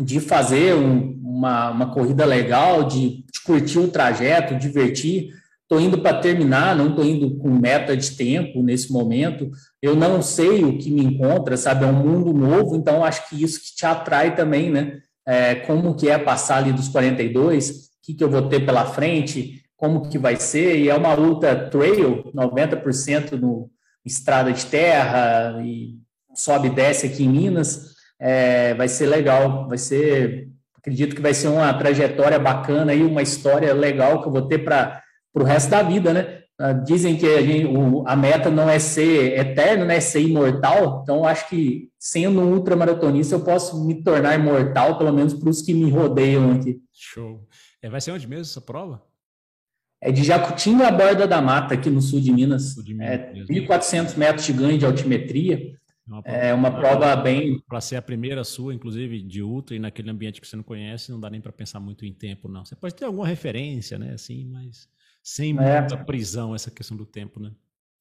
de fazer um, uma, uma corrida legal, de, de curtir o trajeto, divertir, estou indo para terminar, não estou indo com meta de tempo nesse momento, eu não sei o que me encontra, sabe, é um mundo novo, então acho que isso que te atrai também, né, é, como que é passar ali dos 42, o que, que eu vou ter pela frente, como que vai ser, e é uma luta trail, 90% no estrada de terra, e sobe e desce aqui em Minas, é, vai ser legal, vai ser, acredito que vai ser uma trajetória bacana e uma história legal que eu vou ter para para o resto da vida, né? Ah, dizem que a, gente, o, a, meta não é ser eterno, né? É ser imortal. Então, acho que sendo um ultramaratonista, eu posso me tornar imortal, pelo menos para os que me rodeiam aqui. Show. É, vai ser onde mesmo essa prova? É de Jacutinga à Borda da Mata, aqui no sul de Minas. Sul de Minas é 1.400 metros de ganho de altimetria. É uma prova, é uma prova bem. Para ser a primeira sua, inclusive, de ultra e naquele ambiente que você não conhece, não dá nem para pensar muito em tempo, não. Você pode ter alguma referência, né? Assim, mas sem é. muita prisão essa questão do tempo, né?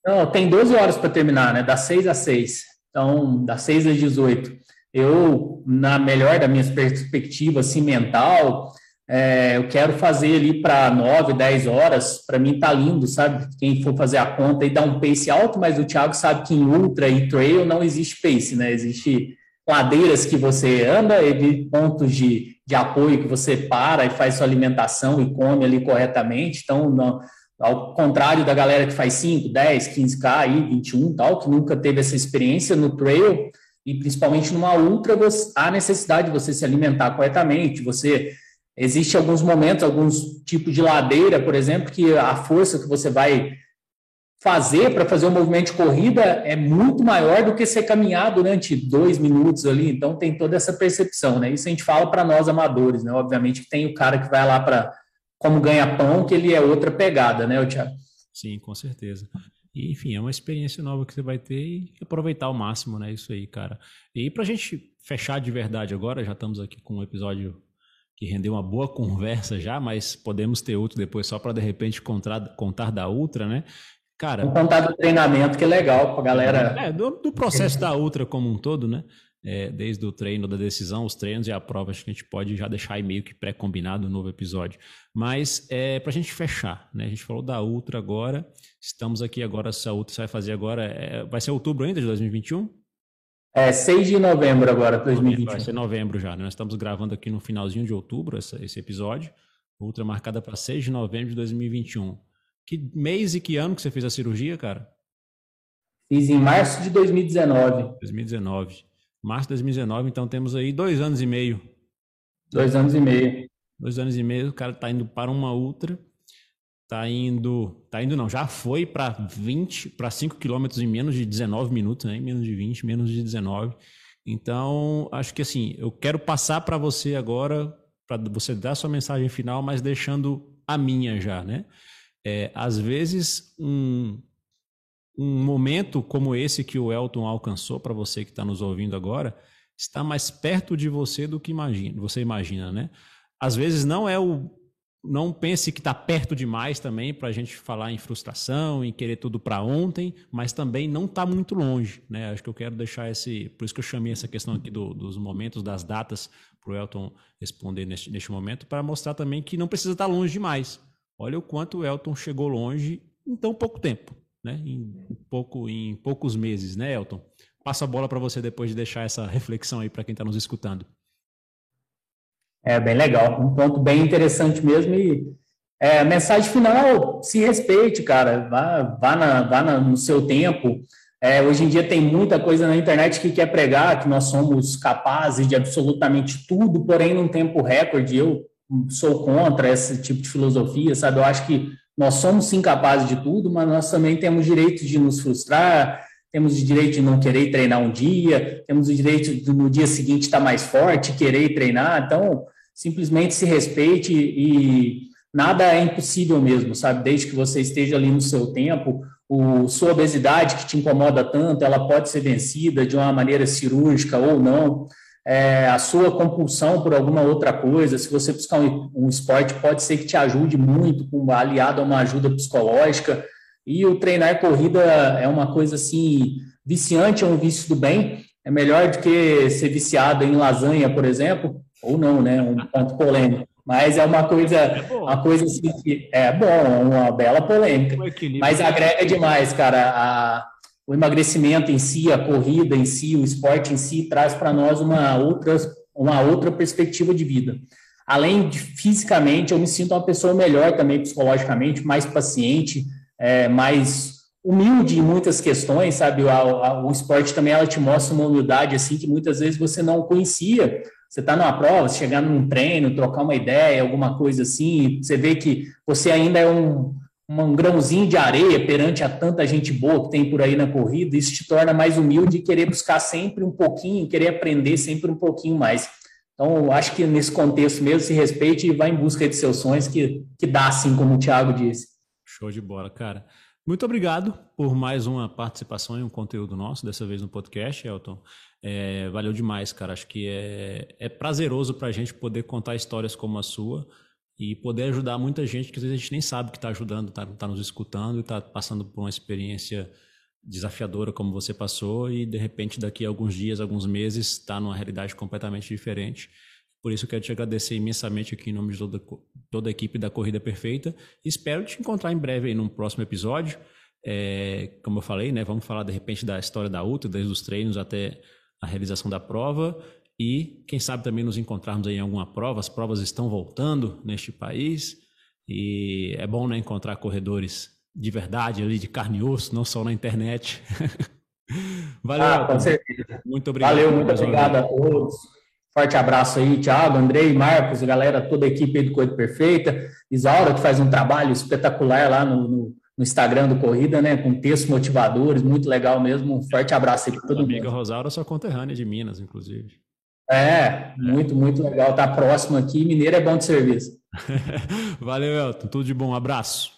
Não, tem 12 horas para terminar, né? Das 6 às 6. Então, das 6 às 18. Eu, na melhor das minhas perspectivas, assim, mental, é, eu quero fazer ali para 9, 10 horas. Para mim tá lindo, sabe? Quem for fazer a conta e dar um pace alto, mas o Thiago sabe que em ultra e trail não existe pace, né? Existe ladeiras que você anda e pontos de, de apoio que você para e faz sua alimentação e come ali corretamente. Então, ao contrário da galera que faz 5, 10, 15K, aí, 21 tal, que nunca teve essa experiência no trail, e principalmente numa ultra, você, há necessidade de você se alimentar corretamente, você... Existe alguns momentos, alguns tipos de ladeira, por exemplo, que a força que você vai fazer para fazer um movimento de corrida é muito maior do que ser caminhado durante dois minutos ali. Então tem toda essa percepção, né? Isso a gente fala para nós amadores, né? Obviamente que tem o cara que vai lá para como ganha pão, que ele é outra pegada, né, Thiago? Sim, com certeza. E, enfim, é uma experiência nova que você vai ter e aproveitar ao máximo, né? Isso aí, cara. E para a gente fechar de verdade agora, já estamos aqui com um episódio que rendeu uma boa conversa já, mas podemos ter outro depois só para de repente contar, contar da Ultra, né? Cara. Vamos contar do treinamento, que é legal para galera. É, do, do, processo da Ultra como um todo, né? É, desde o treino da decisão, os treinos e a prova, acho que a gente pode já deixar aí meio que pré-combinado no novo episódio. Mas é, para a gente fechar, né? A gente falou da Ultra agora, estamos aqui agora, se a Ultra vai fazer agora, é, vai ser outubro ainda de 2021? É, 6 de novembro agora, 2021. Vai ser novembro já, né? Nós estamos gravando aqui no finalzinho de outubro essa, esse episódio. Ultra marcada para 6 de novembro de 2021. Que mês e que ano que você fez a cirurgia, cara? Fiz em março de 2019. 2019. Março de 2019, então temos aí dois anos e meio. Dois anos e meio. Dois anos e meio, o cara tá indo para uma ultra. Tá indo. Tá indo não, já foi para 20, para 5 quilômetros em menos de 19 minutos, né? Em menos de 20, menos de 19. Então, acho que assim, eu quero passar para você agora, para você dar sua mensagem final, mas deixando a minha já, né? É, às vezes, um, um momento como esse que o Elton alcançou, para você que está nos ouvindo agora, está mais perto de você do que imagina, você imagina, né? Às vezes não é o. Não pense que está perto demais também para a gente falar em frustração, em querer tudo para ontem, mas também não está muito longe, né? Acho que eu quero deixar esse. Por isso que eu chamei essa questão aqui do, dos momentos, das datas, para o Elton responder neste, neste momento, para mostrar também que não precisa estar tá longe demais. Olha o quanto o Elton chegou longe em tão pouco tempo, né? Em, pouco, em poucos meses, né, Elton? Passo a bola para você depois de deixar essa reflexão aí para quem está nos escutando. É bem legal, um ponto bem interessante mesmo e é, mensagem final, se respeite, cara, vá, vá, na, vá na, no seu tempo. É, hoje em dia tem muita coisa na internet que quer pregar que nós somos capazes de absolutamente tudo, porém num tempo recorde. Eu sou contra esse tipo de filosofia, sabe? Eu acho que nós somos sim capazes de tudo, mas nós também temos direito de nos frustrar, temos o direito de não querer treinar um dia, temos o direito de no dia seguinte estar mais forte, querer treinar. Então, simplesmente se respeite e nada é impossível mesmo, sabe? Desde que você esteja ali no seu tempo, o, sua obesidade que te incomoda tanto, ela pode ser vencida de uma maneira cirúrgica ou não. É, a sua compulsão por alguma outra coisa, se você buscar um, um, esporte, pode ser que te ajude muito, com, aliado a uma ajuda psicológica. E o treinar corrida é uma coisa assim, viciante, é um vício do bem. É melhor do que ser viciado em lasanha, por exemplo, ou não, né? Um ponto polêmico. Mas é uma coisa, é uma coisa assim que é bom, uma bela polêmica. Mas agrega demais, cara. A, o emagrecimento em si, a corrida em si, o esporte em si, traz para nós uma outra, uma outra perspectiva de vida. Além de fisicamente, eu me sinto uma pessoa melhor também psicologicamente, mais paciente, é, mais humilde em muitas questões, sabe? O, a, o esporte também ela te mostra uma humildade assim que muitas vezes você não conhecia você está numa prova, chegar num treino, trocar uma ideia, alguma coisa assim, você vê que você ainda é um, um grãozinho de areia perante a tanta gente boa que tem por aí na corrida, isso te torna mais humilde e querer buscar sempre um pouquinho, querer aprender sempre um pouquinho mais. Então, acho que nesse contexto mesmo, se respeite e vá em busca de seus sonhos, que, que dá, assim como o Thiago disse. Show de bola, cara. Muito obrigado por mais uma participação em um conteúdo nosso, dessa vez no podcast, Elton. É, valeu demais, cara. Acho que é, é prazeroso para a gente poder contar histórias como a sua e poder ajudar muita gente que às vezes a gente nem sabe que está ajudando, está tá nos escutando e está passando por uma experiência desafiadora como você passou e de repente daqui a alguns dias, alguns meses está numa realidade completamente diferente. Por isso eu quero te agradecer imensamente aqui em nome de toda, toda a equipe da Corrida Perfeita. Espero te encontrar em breve aí num próximo episódio. É, como eu falei, né, vamos falar de repente da história da UTA, desde os treinos até a realização da prova e quem sabe também nos encontrarmos aí em alguma prova. As provas estão voltando neste país e é bom né, encontrar corredores de verdade ali, de carne e osso, não só na internet. [laughs] Valeu. Ah, com certeza. Muito obrigado. Valeu, muito obrigado a todos. Forte abraço aí, Thiago, Andrei, Marcos, galera, toda a equipe aí do Corrida Perfeita. Isaura, que faz um trabalho espetacular lá no, no, no, Instagram do Corrida, né? Com textos motivadores, muito legal mesmo. Um forte abraço aí para todo amiga mundo. Amiga Rosaura, sua conterrânea de Minas, inclusive. É, muito, muito legal. Tá próximo aqui. Mineiro é bom de serviço. [laughs] Valeu, Elton. Tudo de bom. Um abraço.